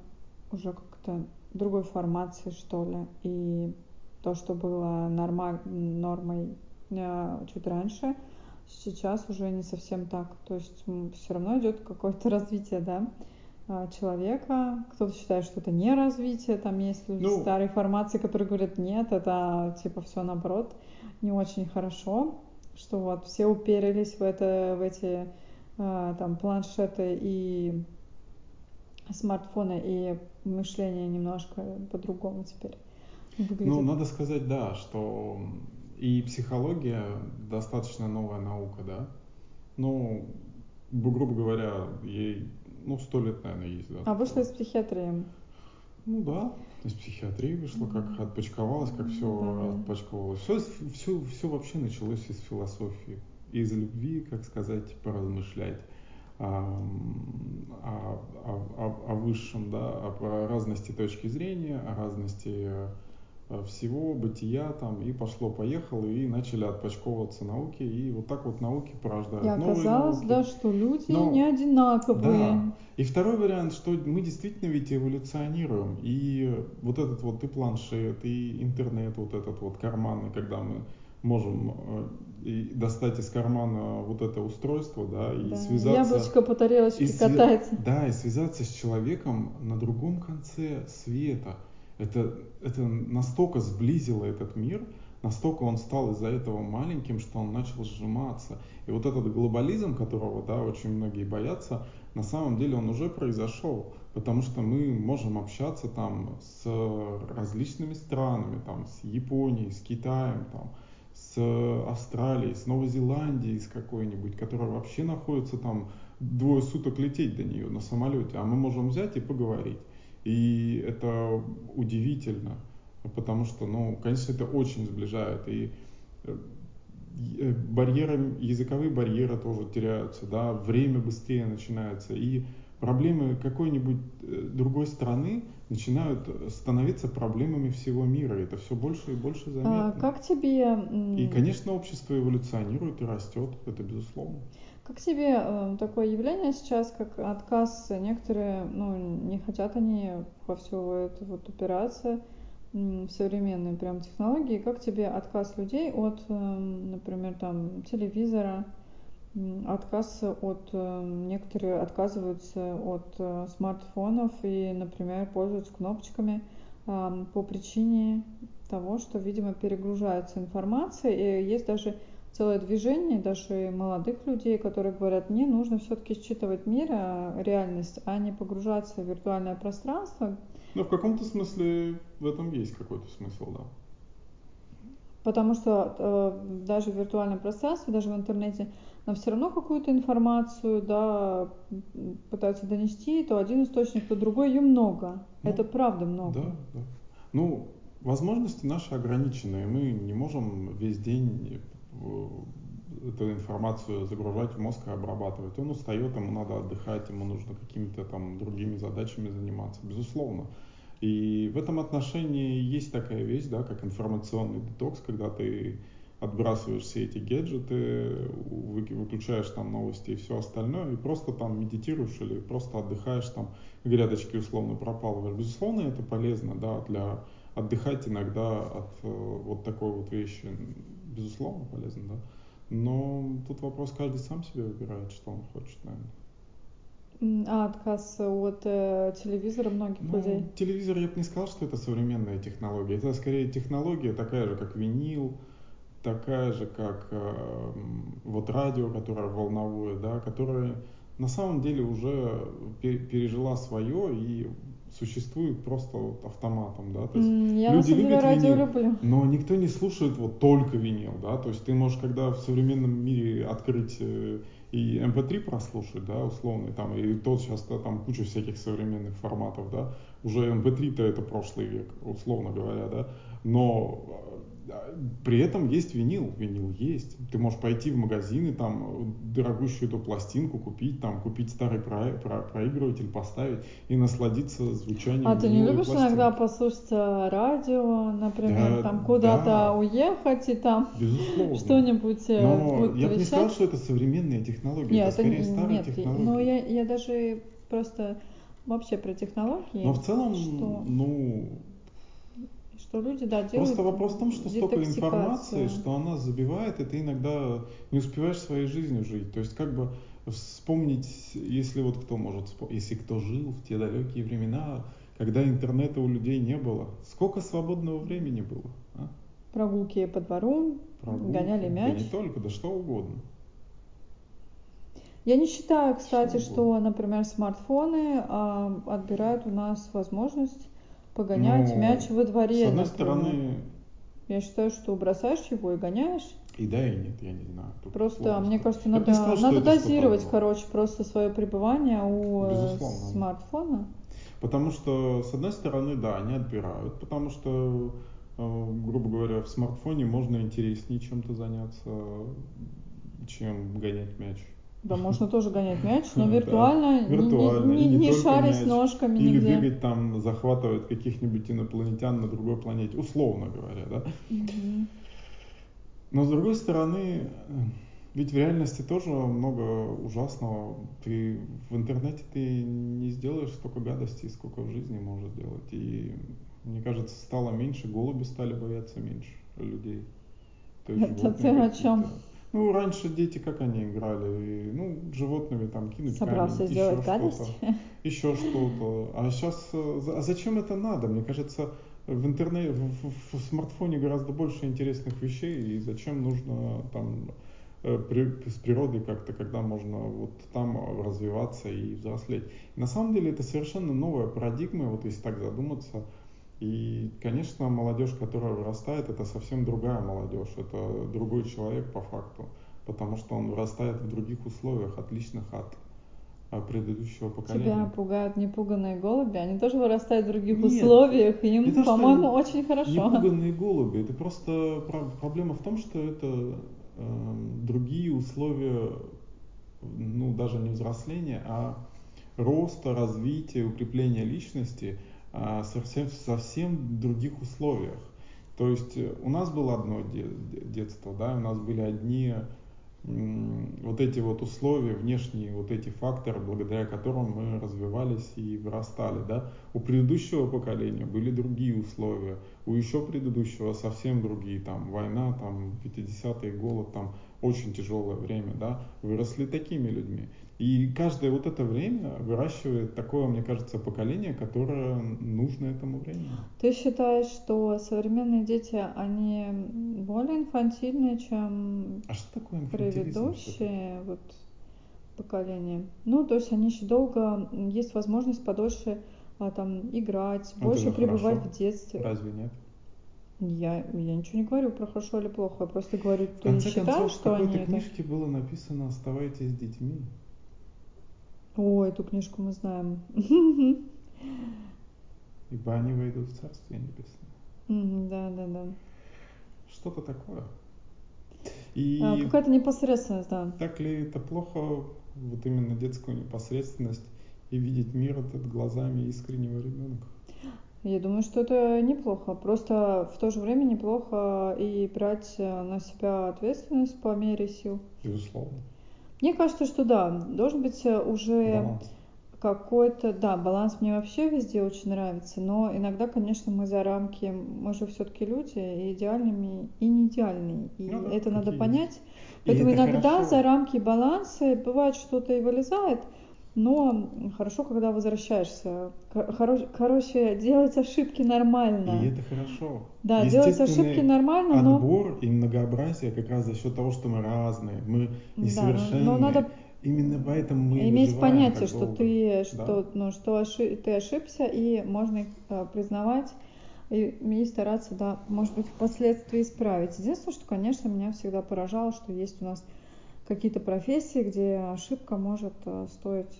уже как-то другой формации, что ли. И то, что было нормаль... нормой э, чуть раньше, сейчас уже не совсем так. То есть все равно идет какое-то развитие, да, э, человека. Кто-то считает, что это не развитие. Там есть люди ну, старой формации, которые говорят, нет, это типа все наоборот, не очень хорошо, что вот все уперились в это, в эти э, там планшеты и смартфоны и мышление немножко по-другому теперь выглядит. Ну, надо сказать, да, что и психология достаточно новая наука, да. Ну, грубо говоря, ей, ну, сто лет, наверное, есть, да. А вышла из психиатрии? Ну да, из психиатрии вышло, как отпочковалось, как все mm-hmm. отпочковалось. Все, все, все вообще началось из философии, из любви, как сказать, поразмышлять о, о, о, о высшем, да, о разности точки зрения, о разности э, всего, бытия там, и пошло-поехало, и начали отпочковываться науки, и вот так вот науки порождают И новые оказалось, науки. да, что люди Но- не одинаковые. Да. И второй вариант, что мы действительно ведь эволюционируем. И вот этот вот и планшет, и интернет вот этот вот карманный, когда мы можем э, и достать из кармана вот это устройство, да, и Да, связаться... Яблочко по тарелочке и свя- катается. Да, и связаться с человеком на другом конце света. Это, это настолько сблизило этот мир, настолько он стал из-за этого маленьким, что он начал сжиматься. И вот этот глобализм, которого да, очень многие боятся, на самом деле он уже произошел, потому что мы можем общаться там с различными странами, там, с Японией, с Китаем, там, с Австралией, с Новой Зеландией, с какой-нибудь, которая вообще находится там двое суток лететь до нее на самолете, а мы можем взять и поговорить. И это удивительно, потому что, ну, конечно, это очень сближает. И э, э, барьеры, языковые барьеры тоже теряются, да, время быстрее начинается, и проблемы какой-нибудь э, другой страны начинают становиться проблемами всего мира, это все больше и больше заметно. А, как тебе, И, конечно, общество эволюционирует и растет, это безусловно. как тебе э, такое явление сейчас, как отказ? Некоторые, ну, не хотят они во все это вот упираться в современные прям технологии. Как тебе отказ людей от, эм, например, там телевизора, отказ от э, некоторые отказываются от э, смартфонов и, например, пользуются кнопочками ам, по причине того, что, видимо, перегружается информация, и есть даже целое движение, даже молодых людей, которые говорят, мне нужно все-таки считывать мир, а, реальность, а не погружаться в виртуальное пространство, Но в каком-то смысле в этом есть какой-то смысл, да. потому что э, даже в виртуальном пространстве, даже в интернете, нам все равно какую-то информацию, да, пытаются донести, то один источник, то другой, ее много. Ну, Это правда много. Да, да. Ну, возможности наши ограниченные. Мы не можем весь день э, эту информацию загружать в мозг и обрабатывать. Он устает, ему надо отдыхать, ему нужно какими-то там другими задачами заниматься, безусловно. И в этом отношении есть такая вещь, да, как информационный детокс, когда ты отбрасываешь все эти гаджеты, вы- выключаешь там новости и все остальное, и просто там медитируешь или просто отдыхаешь там, грядочки условно пропалываешь. Безусловно, это полезно, да, для отдыхать иногда от э, вот такой вот вещи, безусловно, полезно, да. Но тут вопрос, каждый сам себе выбирает, что он хочет, наверное. А отказ от э, телевизора многих Ну, людей. телевизор, я бы не сказал, что это современная технология. Это скорее технология такая же, как винил, такая же, как э, вот радио, которое волновое, да, которое на самом деле уже пе- пережила свое и существует просто вот автоматом, да, то есть Я люди любят радио винил. люблю. Но никто не слушает вот только винил, да, то есть ты можешь, когда в современном мире открыть э, и MP3 прослушать, да, условно, там, и тот сейчас там куча всяких современных форматов, да, уже MP3-то это прошлый век, условно говоря, да, но э, при этом есть винил, винил есть. Ты можешь пойти в магазин и там э, дорогущую эту пластинку купить, там купить старый про- про- проигрыватель, поставить и насладиться звучанием А ты не любишь пластинки. иногда послушать э, радио, например, Да, там куда-то да. уехать и там Безусловно. что-нибудь э, Но я бы не сказал, что это современные технологии, Нет, это скорее не- старые нет, технологии. Ну, я, я даже просто вообще про технологии. Но в целом, что, ну, что люди, да, делают просто вопрос в том, что столько информации, что она забивает, и ты иногда не успеваешь своей жизнью жить. То есть как бы вспомнить, если вот кто может, если кто жил в те далекие времена, когда интернета у людей не было, сколько свободного времени было? а? Прогулки по двору, Прогулки, гоняли Да мяч. не только, да что угодно. Я не считаю, кстати, Что что, например, смартфоны а, отбирают у нас возможность погонять Ну, мяч во дворе, С одной стороны, Я считаю, что бросаешь его и гоняешь. и да, и нет, я не знаю. Тут Просто, сложно мне кажется, надо, сказал, надо дозировать, короче, просто свое пребывание у э, Безусловно. смартфона. Потому что, с одной стороны, да, они отбирают, потому что, э, грубо говоря, в смартфоне можно интереснее чем-то заняться, чем гонять мяч. Да, можно тоже гонять мяч, но виртуально, да, виртуально. не, не, не, не шарясь мяч, ножками или нигде. Бегать там, захватывать каких-нибудь инопланетян на другой планете, условно говоря, да. Угу. Но с другой стороны, ведь в реальности тоже много ужасного. Ты в интернете ты не сделаешь столько гадостей, сколько в жизни может делать. И мне кажется, стало меньше, голуби стали бояться меньше людей. То есть Это ты о чем? Ну, раньше дети, как они играли, ну, животными там кинуть Собрался камень, сделать еще гадость? Что-то, еще что-то. А сейчас, э, а зачем это надо? Мне кажется, в интернете, в, в, в смартфоне гораздо больше интересных вещей, и зачем нужно там э, при, с природой как-то, когда можно вот там развиваться и взрослеть. на самом деле это совершенно новая парадигма, вот если так задуматься, и, конечно, молодежь, которая вырастает, это совсем другая молодежь, это другой человек по факту, потому что он вырастает в других условиях, отличных от а, предыдущего поколения. Тебя пугают непуганные голуби, они тоже вырастают в других Нет, условиях, и им, по-моему, очень хорошо. Непуганные голуби, это просто проблема в том, что это э, другие условия, ну даже не взросления, а роста, развития, укрепления личности – совсем, совсем других условиях. То есть э, у нас было одно детство, да, у нас были одни вот эти вот условия, внешние вот эти факторы, благодаря которым мы развивались и вырастали, да. У предыдущего поколения были другие условия, у еще предыдущего совсем другие, там, война, там, 50-е, голод, там, очень тяжелое время, да, выросли такими людьми. И каждое вот это время выращивает такое, мне кажется, поколение, которое нужно этому времени. Ты считаешь, что современные дети, они более инфантильные, чем а что такое предыдущие вот, поколения? Ну, то есть они еще долго, есть возможность подольше а, там играть, ну, больше пребывать хорошо. в детстве. Разве нет? Я, я ничего не говорю про хорошо или плохо, я просто говорю, ты в конце считаешь, концов, что они... В какой-то книжке это... было написано «Оставайтесь с детьми». О, эту книжку мы знаем. Ибо они войдут в Царствие Небесное. Да, да, да. Что-то такое. И а, какая-то непосредственность, да. Так ли это плохо, вот именно детскую непосредственность и видеть мир этот глазами искреннего ребенка? Я думаю, что это неплохо. Просто в то же время неплохо и брать на себя ответственность по мере сил. Безусловно. Мне кажется, что да, должен быть э, уже какой-то, да, баланс мне вообще везде очень нравится, но иногда, конечно, мы за рамки, мы же все-таки люди, и идеальными, и не идеальные, и ну, это надо понять. Поэтому иногда хорошо. за рамки баланса бывает что-то и вылезает, но хорошо, когда возвращаешься. Короче, делать ошибки нормально. И это хорошо. Да, делать ошибки нормально, но... Отбор и многообразие как раз за счет того, что мы разные, мы несовершенные. Да, но надо Именно поэтому мы иметь понятие, что долго. ты, что, да? ну, что ошиб, ты ошибся, и можно их э, признавать и, и стараться, да, может быть, впоследствии исправить. Единственное, что, конечно, меня всегда поражало, что есть у нас какие-то профессии, где ошибка может э, стоить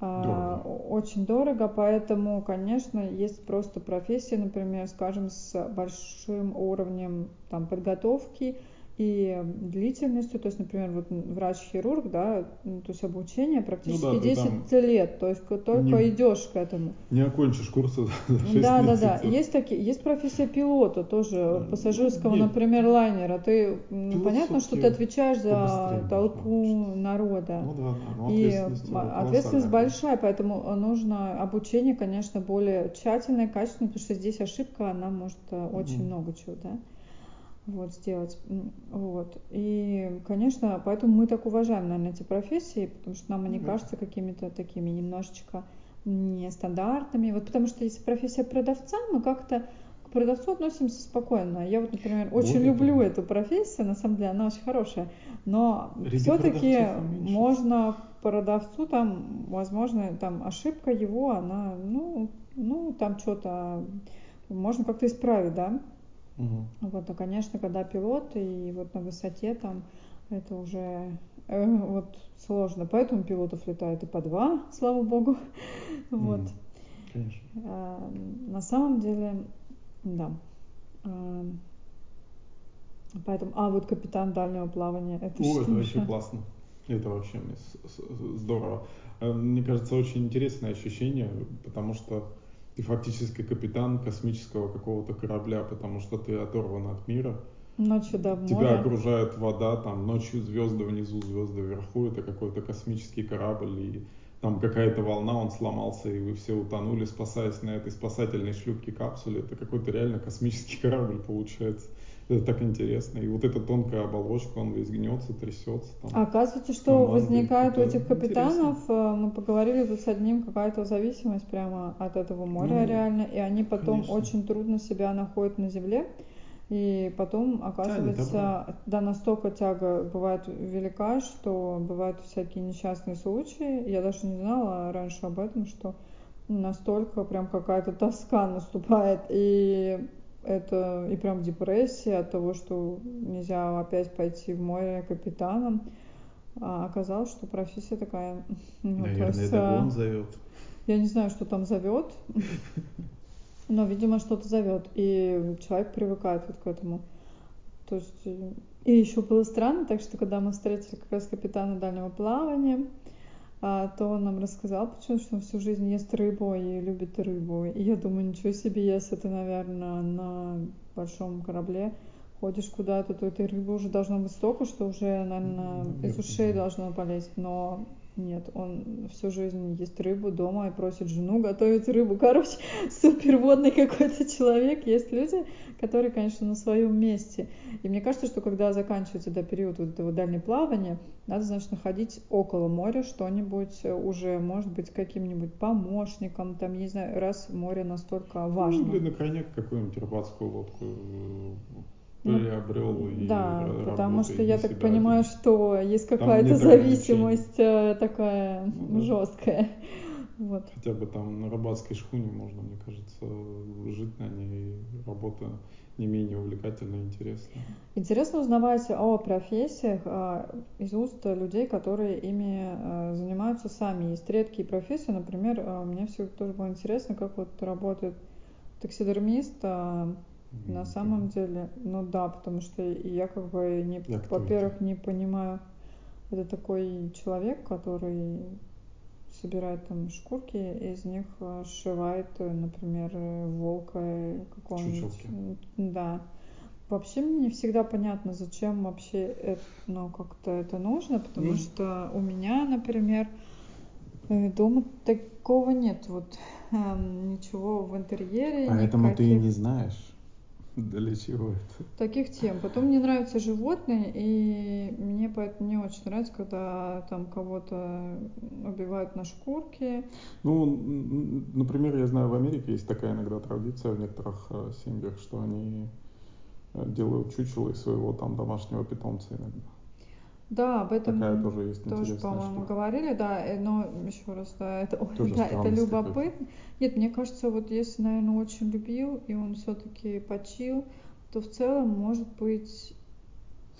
э, дорого. очень дорого, поэтому, конечно, есть просто профессии, например, скажем, с большим уровнем там, подготовки, и длительностью, то есть, например, вот врач-хирург, да, то есть обучение практически ну да, 10 лет, то есть только не, идешь к этому. Не окончишь курсы за 6 Да, месяцев. да, да. Есть такие, есть профессия пилота тоже, пассажирского, есть. например, лайнера. Ты Пилот понятно, что ты отвечаешь за толпу народа. Ну да, да. Ну, и ответственность большая, поэтому нужно обучение, конечно, более тщательное, качественное, потому что здесь ошибка, она может mm очень много чего, да вот, сделать. Вот. И, конечно, поэтому мы так уважаем, наверное, эти профессии, потому что нам они mm кажутся какими-то такими немножечко нестандартными. Вот потому что если профессия продавца, мы как-то к продавцу относимся спокойно. Я вот, например, очень Более люблю того. эту профессию, на самом деле она очень хорошая, но все-таки можно продавцу там, возможно, там ошибка его, она, ну, ну там что-то можно как-то исправить, да? Угу. Вот, а, конечно, когда пилот и вот на высоте там это уже э, вот сложно. Поэтому пилотов летает и по два, слава богу. Вот. Конечно. А, на самом деле, да. А, поэтому, а вот капитан дальнего плавания, это О, это вообще классно. Это вообще здорово. Э, мне кажется, очень интересное ощущение, потому что ты фактически капитан космического какого-то корабля, потому что ты оторван от мира. Ночью, да, в Тебя море. окружает вода, там ночью звезды внизу, звезды вверху, это какой-то космический корабль, и там какая-то волна, он сломался, и вы все утонули, спасаясь на этой спасательной шлюпке капсуле. Это какой-то реально космический корабль получается. Это так интересно. И вот эта тонкая оболочка, он весь гнется, трясется. Там, А оказывается, что команды. возникает у этих капитанов, э, мы поговорили тут с одним, какая-то зависимость прямо от этого моря Ну, реально, и они потом конечно. очень трудно себя находят на земле, и потом оказывается, да, настолько тяга бывает велика, что бывают всякие несчастные случаи. Я даже не знала раньше об этом, что настолько прям какая-то тоска наступает, и это и прям депрессия от того, что нельзя опять пойти в море капитаном. А оказалось, что профессия такая. Ну, Наверное, есть, это он зовет. Я не знаю, что там зовет, но, видимо, что-то зовет, и человек привыкает вот к этому. То есть, и еще было странно, так что когда мы встретили как раз капитана дальнего плавания, то он нам рассказал почему что он всю жизнь ест рыбу и любит рыбу. И я думаю, ничего себе, если ты, наверное, на большом корабле ходишь куда-то, то этой рыбы уже должно быть столько, что уже, наверное, из ушей должно полезть. Но нет, он всю жизнь ест рыбу дома и просит жену готовить рыбу. Короче, супер водный какой-то человек. Есть люди, которые, конечно, на своем месте. И мне кажется, что когда заканчивается да, период вот этого дальнего плавания, надо, значит, находить около моря что-нибудь э, уже, может быть, каким-нибудь помощником, там, не знаю, раз море настолько важно. Ну, или на коньяк какую-нибудь рыбацкую лодку э, Ну, приобрел и Да, потому что я так себя понимаю, что есть какая-то зависимость э, такая Ну да. жесткая. Вот. Хотя бы там на рыбацкой шхуне можно, мне кажется, жить на ней. Работа не менее увлекательная и интересная. Интересно узнавать о профессиях а, из уст людей, которые ими а, занимаются сами. Есть редкие профессии, например, а, мне всегда тоже было интересно, как вот работает таксидермист. На самом деле, ну да, потому что я как бы, не, это? во-первых, не понимаю, это такой человек, который собирает там шкурки, из них э, сшивает, э, например, э, волка какого-нибудь. Да. Вообще мне не всегда понятно, зачем вообще это, ну, как-то это нужно, потому Ну. что у меня, например, дома такого нет, вот эм, ничего в интерьере, Поэтому ты и никаких не знаешь, для чего это. таких тем. Потом мне нравятся животные, и мне поэтому не очень нравится, когда там кого-то убивают на шкурке. Ну, например, я знаю, в Америке есть такая иногда традиция в некоторых э, семьях, что они э, делают чучело из своего там домашнего питомца иногда. Да, об этом Такая тоже есть тоже, по-моему, говорили, да, э, но еще раз, да, это, Тоже да, это любопытно. Нет, мне кажется, вот если, наверное, очень любил, и он все-таки почил, то в целом, может быть,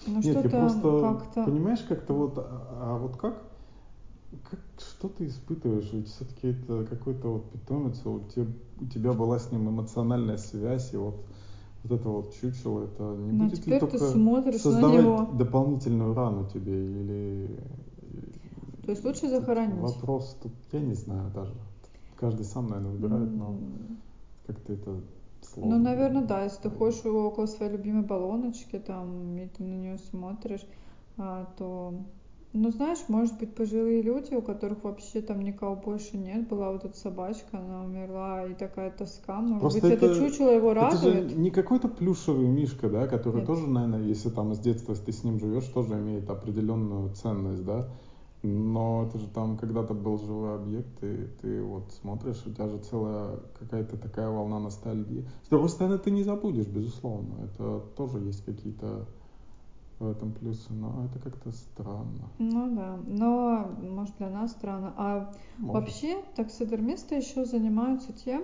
ну Нет, что-то просто, как-то... понимаешь, как-то вот, а, а вот как, как, что ты испытываешь? Ведь все-таки это какой-то вот питомец, у тебя, у тебя была с ним эмоциональная связь, и вот, вот это вот чучело, это не Ну, будет ли теперь ты только смотришь на создавать него. дополнительную рану тебе или... То есть лучше захоронить. Вопрос тут, я не знаю даже. Каждый сам, наверное, выбирает, но как-то это сложно. Ну, наверное, да, если ты ходишь около своей любимой баллоночки, там, и ты на нее смотришь, а, то, ну, знаешь, может быть, пожилые люди, у которых вообще там никого больше нет, была вот эта собачка, она умерла, и такая тоска, может Просто быть, это, это- чучело его Это же не какой-то плюшевый мишка, да, который Нет. тоже, наверное, если там с детства ты с ним живешь, тоже имеет определенную ценность, да. Но это же там когда-то был живой объект, и ты вот смотришь, у тебя же целая какая-то такая волна ностальгии. С другой стороны, ты не забудешь, безусловно. Это тоже есть какие-то в этом плюсы, но это как-то странно. Ну да, но, может, для нас странно. А Может. вообще таксидермисты еще занимаются тем,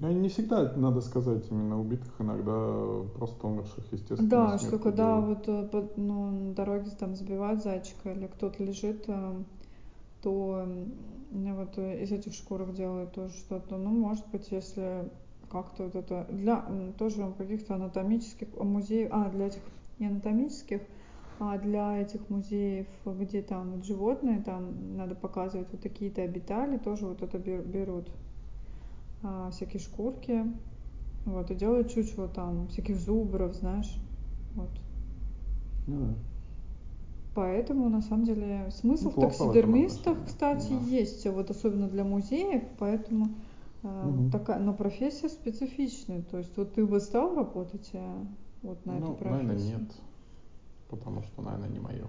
Ну, не всегда, надо сказать, именно убитых, иногда просто умерших, естественно, Да, что когда делают. вот э, ну, на дороге там сбивают зайчика или кто-то лежит, э, то ну, вот э, из этих шкурок делают тоже что-то. Ну, может быть, если как-то вот это для тоже каких-то анатомических музеев, а для этих не анатомических, А для этих музеев, где там вот животные, там надо показывать вот такие-то обитали, тоже вот это берут а, всякие шкурки, вот, и делают чучело там всяких зубров, знаешь, вот. Ну да. Поэтому, на самом деле, смысл Ну, в таксидермистах, кстати, да. есть, вот особенно для музеев, поэтому Мгм. такая, но профессия специфичная. То есть вот ты бы стал работать э, вот на ну, эту профессию? наверное, нет. Потому что, наверное, не мое.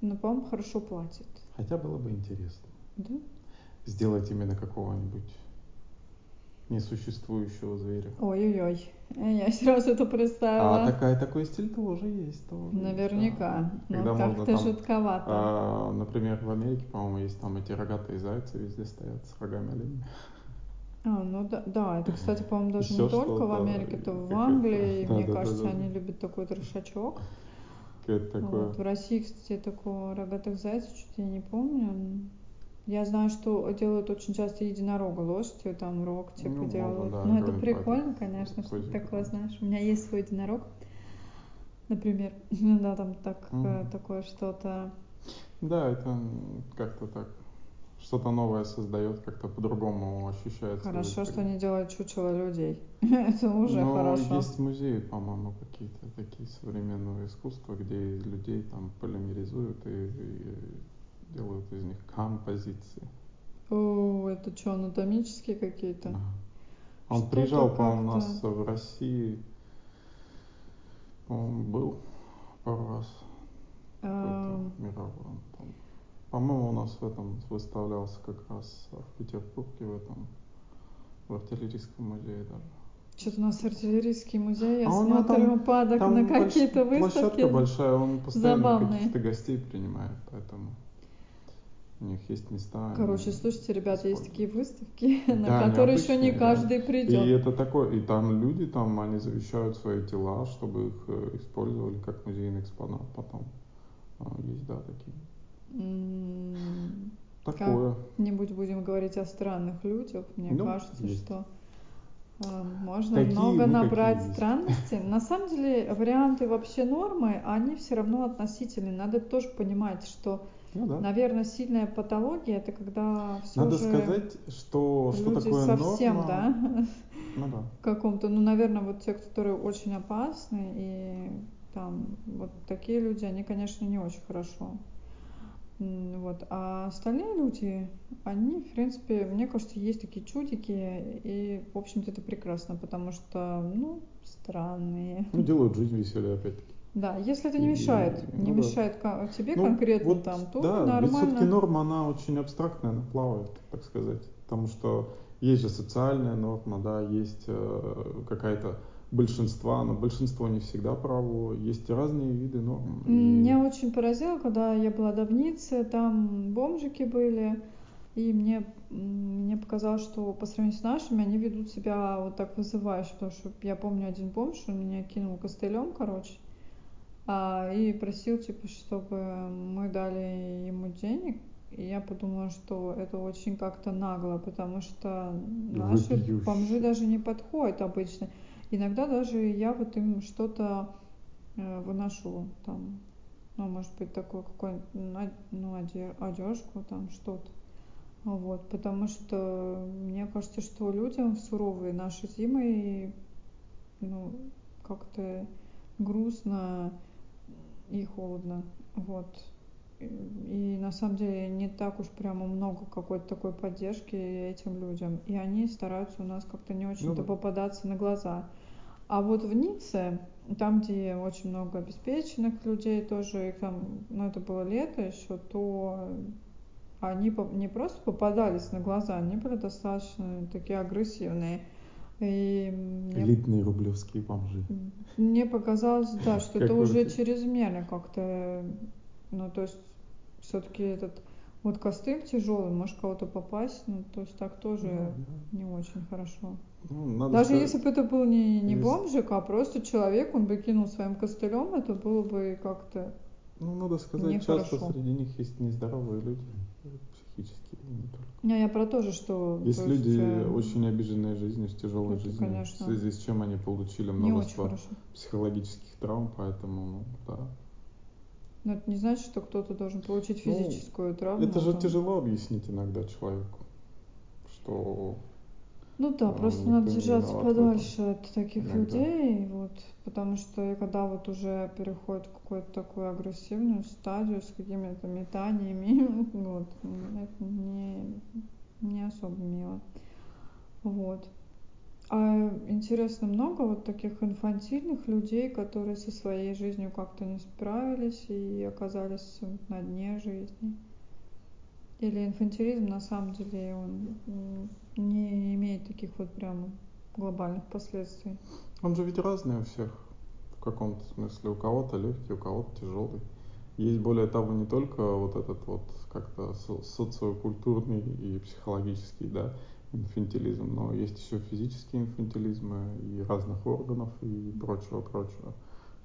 Но, по-моему, хорошо платят. Хотя было бы интересно. Да? Сделать именно какого-нибудь несуществующего зверя. Ой-ой-ой. Я сразу это представила. А такая, такой стиль тоже есть. Тоже есть, Наверняка. да. Ну, Когда можно как-то жутковато. а, например, в Америке, по-моему, есть там эти рогатые зайцы везде стоят с рогами оленями. А, ну да, да, это, кстати, по-моему, даже не только в Америке, это в Англии, и да, мне да, кажется, да. они любят такой трешачок. Какое-то такое. Вот, в России, кстати, такого рогатых зайцев что-то я не помню. Я знаю, что делают очень часто единорога лошадью, там рог типа Ну, делают. да, ну, это прикольно, этот, конечно, что позик такое, знаешь. У меня есть свой единорог, например. Ну да, там так, Мгм. такое что-то. Да, это как-то так. Что-то новое создает, как-то по-другому ощущается. Хорошо, что не делают чучело людей. Это уже Но хорошо. есть музеи, по-моему, какие-то такие современного искусства, где людей там полимеризуют и, и делают из них композиции. О, это что, анатомические какие-то? Да. Он Что-то приезжал, по-моему, у нас в России. Он был пару раз. Какой-то мировой. По-моему, у нас в этом выставлялся как раз в Петербурге, в этом, в артиллерийском музее даже. Что-то у нас артиллерийский музей, я А смотрю, там- падок Там на какие-то выставки. Площадка большая, он постоянно каких-то гостей принимает, поэтому у них есть места. Короче, слушайте, ребят, есть такие выставки, Да, на которые еще не необычные, да. каждый И придет. это такое, и там люди, там они завещают свои тела, чтобы их э, использовали как музейный экспонат потом. А, Есть, да, такие. Такое. Как-нибудь будем говорить о странных людях. Мне Ну, кажется, есть. что э, можно Такие много набрать есть. странностей. На самом деле варианты вообще нормы, они все равно относительные. Надо тоже понимать, что, Ну да. наверное, сильная патология это когда все Надо же сказать, что, что такое совсем, норма. да, Ну да. в каком-то, ну, наверное, вот те, которые очень опасны, и там вот такие люди, они, конечно, не очень хорошо. Вот. А остальные люди, они, в принципе, мне кажется, есть такие чудики, и, в общем-то, это прекрасно, потому что, ну, странные. Ну, делают жизнь веселее, опять-таки. Да, если это не И- мешает, не ну да. мешает ко- тебе Ну, конкретно вот, там, то да, нормально. все-таки норма, она очень абстрактная, она плавает, так сказать. Потому что есть же социальная норма, да, есть э, какая-то большинства, но большинство не всегда право, есть разные виды норм. и- Меня очень поразило, когда я была в Ницце, там бомжики были, и мне, мне показалось, что по сравнению с нашими, они ведут себя вот так вызывающе, потому что я помню один бомж, он меня кинул костылем, короче, а, и просил, типа, чтобы мы дали ему денег, и я подумала, что это очень как-то нагло, потому что наши Вопиюще. бомжи даже не подходят обычно. Иногда даже я вот им что-то э, выношу там, ну, может быть, такой какой-нибудь, на- ну, оде- одежку, там, что-то. Вот, потому что мне кажется, что людям суровые наши зимы, ну, как-то грустно и холодно, вот. И, на самом деле не так уж прямо много какой-то такой поддержки этим людям. И они стараются у нас как-то не очень-то да. попадаться на глаза. А вот в Ницце, там, где очень много обеспеченных людей тоже, и там, ну, это было лето еще, то они не просто попадались на глаза, они были достаточно такие агрессивные. И мне, Элитные рублевские бомжи. мне показалось, да, что это уже чрезмерно как-то, ну, то есть все-таки этот вот костыль тяжелый, может кого-то попасть, ну, то есть так тоже Ну, не очень хорошо. Ну, надо Даже сказать- если бы это был не, не если- бомжик, а просто человек, он бы кинул своим костылем, это было бы как-то... Ну, надо сказать, Нехорошо. часто среди них есть нездоровые люди, психически и не только. Не, я про то же, что... Есть то есть, люди, э, очень обиженные жизнью, с тяжелой это, жизнью, конечно, в связи с чем они получили множество хорошо. психологических травм, поэтому, ну, да. Но это не значит, что кто-то должен получить Ну, физическую травму. Это же там. тяжело объяснить иногда человеку, что Ну да, просто надо держаться подальше от таких Иногда. людей, вот, потому что когда вот уже переходит в какую-то такую агрессивную стадию с какими-то метаниями, вот, м, это не, не особо мило. Вот. А интересно, много вот таких инфантильных людей, которые со своей жизнью как-то не справились и оказались на дне жизни? Или инфантилизм на самом деле он не имеет таких вот прям глобальных последствий? он же ведь разный у всех в каком-то смысле. У кого-то легкий, у кого-то тяжелый. Есть более того не только вот этот вот как-то со- социокультурный и психологический, да, инфантилизм, но есть еще физические инфантилизмы и разных органов и прочего, прочего.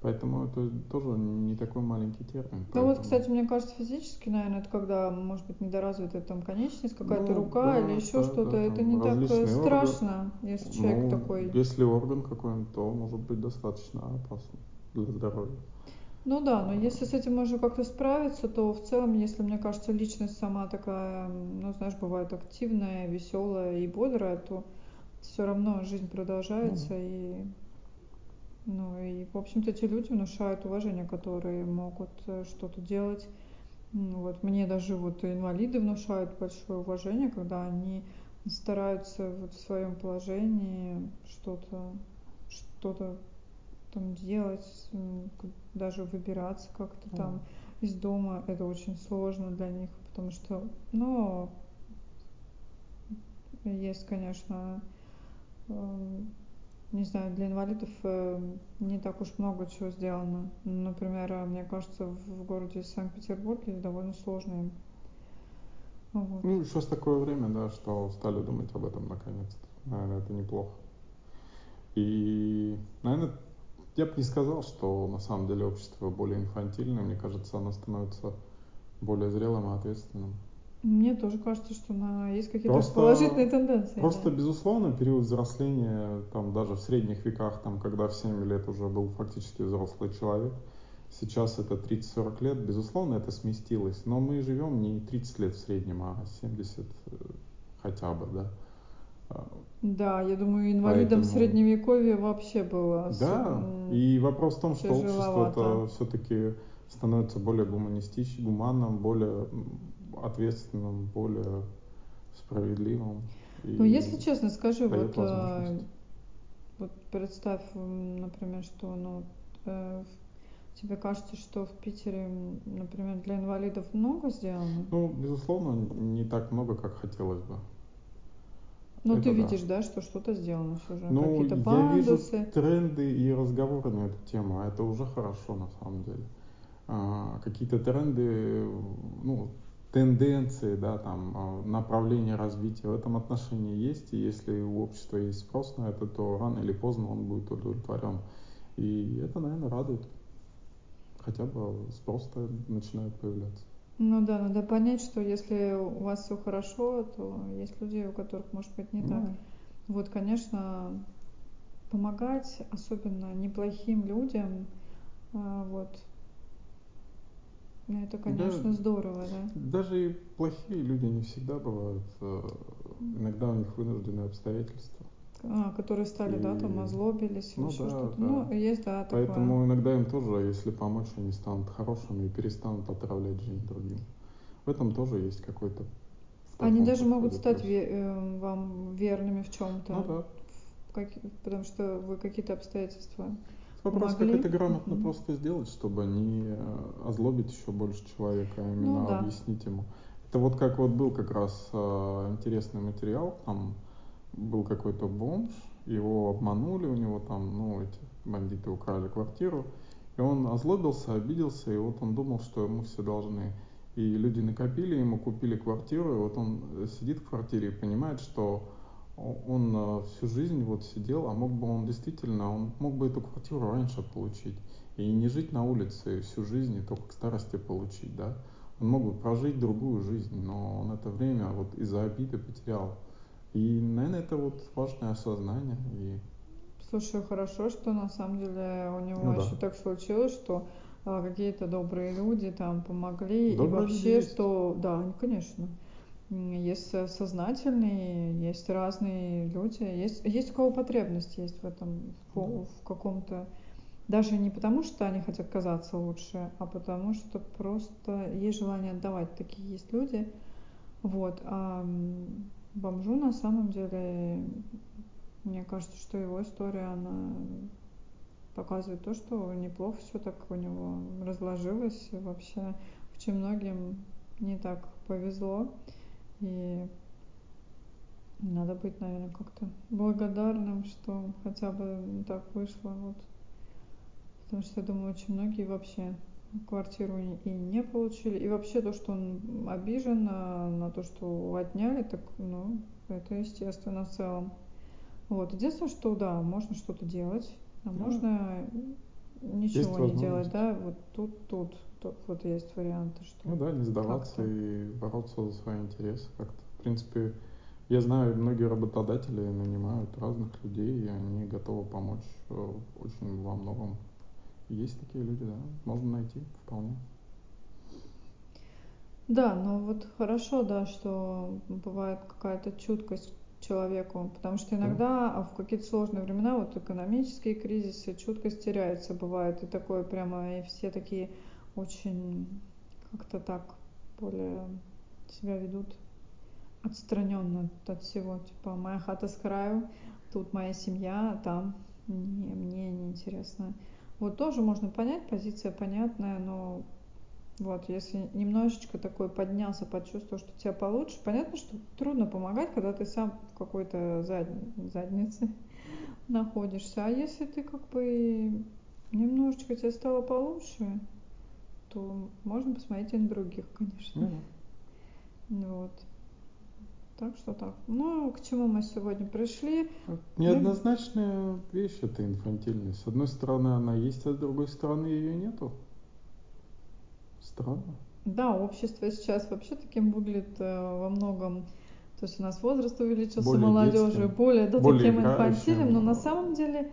Поэтому это тоже не такой маленький термин. Ну вот, поэтому- кстати, мне кажется, физически, наверное, это когда, может быть, недоразвитая там конечность, какая-то Ну, рука да, или еще да, что-то. да, это не так э, органы. страшно, если человек Ну, такой. Если орган какой-нибудь, то может быть достаточно опасно для здоровья. Ну да, но если с этим можно как-то справиться, то в целом, если, мне кажется, личность сама такая, ну, знаешь, бывает активная, веселая и бодрая, то все равно жизнь продолжается и ну и, в общем-то, эти люди внушают уважение, которые могут э, что-то делать. Вот мне даже вот инвалиды внушают большое уважение, когда они стараются вот в своем положении что-то что-то там делать, м, к- даже выбираться как-то Ну. там из дома. Это очень сложно для них, потому что, ну, есть, конечно, эм, не знаю, для инвалидов э, не так уж много чего сделано. Например, э, мне кажется, в городе Санкт-Петербурге довольно сложно им. Вот. Ну, сейчас такое время, да, что стали думать об этом наконец-то. Наверное, это неплохо. И, наверное, я бы не сказал, что на самом деле общество более инфантильное. Мне кажется, оно становится более зрелым и ответственным. Мне тоже кажется, что на... есть какие-то Просто- положительные тенденции. Просто, да. безусловно, период взросления, там, даже в средних веках, там, когда в 7 лет уже был фактически взрослый человек, сейчас это 30-40 лет, безусловно, это сместилось. Но мы живем не 30 лет в среднем, а 70 э, хотя бы, да. А, Да, я думаю, инвалидам в Поэтому- средневековье вообще было... с- Да, м, и вопрос в том, что общество-то все-таки становится более гуманистичным, гуманным, более ответственным, более справедливым. Ну, если честно, скажи, дает вот, возможность. вот представь, например, что, ну, э, в- тебе кажется, что в Питере, например, для инвалидов много сделано? Ну, безусловно, не так много, как хотелось бы. Ну, ты да. видишь, да, что что-то сделано все же, Ну, какие-то я вижу тренды и разговоры на эту тему, а это уже хорошо на самом деле. А, какие-то тренды, ну, тенденции, да, там, а, направления развития в этом отношении есть, и если у общества есть спрос на это, то рано или поздно он будет удовлетворен. И это, наверное, радует. Хотя бы спрос-то начинает появляться. Ну да, надо понять, что если у вас все хорошо, то есть люди, у которых может быть не так. Вот, конечно, помогать, особенно неплохим людям, а, вот, ну, это, конечно, здорово, да. Даже и плохие люди не всегда бывают. э, Иногда у них вынужденные обстоятельства. А, которые стали, да, там И- озлобились или ну еще да, что-то. да. Ну, есть, да, такое. Поэтому иногда им тоже, если помочь, они станут хорошими и перестанут отравлять жизнь другим. В этом тоже есть какой-то... Они даже могут стать ве- э, вам верными в чем-то. Ну да. потому что вы какие-то обстоятельства. Вопрос, Помогли. как это грамотно Мгм. просто сделать, чтобы не э, озлобить еще больше человека, а именно Ну да. объяснить ему. Это вот как вот был как раз э, интересный материал, там был какой-то бомж, его обманули, у него там, ну, эти бандиты украли квартиру, и он озлобился, обиделся, и вот он думал, что ему все должны. И люди накопили, ему купили квартиру, и вот он сидит в квартире и понимает, что он э, всю жизнь вот сидел, а мог бы он действительно, он мог бы эту квартиру раньше получить. И не жить на улице всю жизнь, и только к старости получить, да. Он мог бы прожить другую жизнь, но он это время вот из-за обиды потерял. И, наверное, это вот важное осознание. И Слушай, хорошо, что на самом деле у него Ну да. еще так случилось, что а, какие-то добрые люди там помогли. Добрые и вообще, есть. что, да, конечно. Есть сознательные, есть разные люди, есть, есть у кого потребность есть в этом, в, Да. в каком-то даже не потому, что они хотят казаться лучше, а потому что просто есть желание отдавать. Такие есть люди. Вот. А бомжу на самом деле, мне кажется, что его история, она показывает то, что неплохо все так у него разложилось. И вообще очень многим не так повезло. И надо быть, наверное, как-то благодарным, что хотя бы так вышло. Вот. Потому что, я думаю, очень многие вообще квартиру и не получили. И вообще то, что он обижен на, на то, что отняли, так, ну, это естественно в целом. Вот. Единственное, что да, можно что-то делать, а да. можно ничего не делать, да, вот тут, тут, тут вот есть варианты, что. Ну да, не сдаваться и бороться за свои интересы как-то. В принципе, я знаю, многие работодатели нанимают разных людей, и они готовы помочь э, очень во многом. Есть такие люди, да, можно найти вполне. Да, ну вот хорошо, да, что бывает какая-то чуткость человеку, потому что иногда да. в какие-то сложные времена, вот экономические кризисы, чуткость теряется, бывает и такое прямо, и все такие очень как-то так более себя ведут отстраненно от всего, типа моя хата с краю, тут моя семья, там не, мне не интересно. Вот тоже можно понять, позиция понятная, но вот, если немножечко такой поднялся, почувствовал, что тебя получше, понятно, что трудно помогать, когда ты сам в какой-то зад... заднице находишься. А если ты как бы немножечко тебе стало получше, то можно посмотреть и на других, конечно. Mm-hmm. Вот. Так что так. Ну, к чему мы сегодня пришли? Неоднозначная вещь это инфантильность. С одной стороны она есть, а с другой стороны ее нету. Странно. Да, общество сейчас вообще таким выглядит э, во многом. То есть у нас возраст увеличился более молодежи, детским, более, да, более таким инфантильным, но на самом деле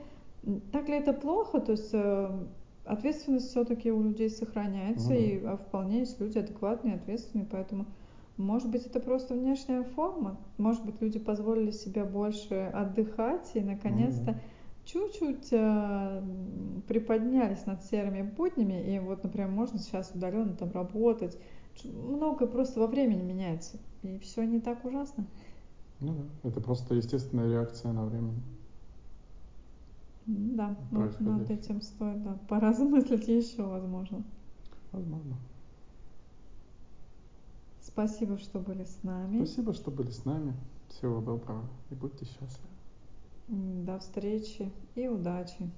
так ли это плохо? То есть э, ответственность все-таки у людей сохраняется, да. и а вполне есть люди адекватные, ответственные, поэтому может быть, это просто внешняя форма. Может быть, люди позволили себе больше отдыхать и, наконец-то, mm-hmm. чуть-чуть э, приподнялись над серыми буднями. И вот, например, можно сейчас удаленно там работать. Многое просто во времени меняется. И все не так ужасно. Ну да, это просто естественная реакция на время. Да, вот над этим стоит да, поразмыслить еще, возможно. Возможно. Спасибо, что были с нами. Спасибо, что были с нами. Всего доброго и будьте счастливы. До встречи и удачи.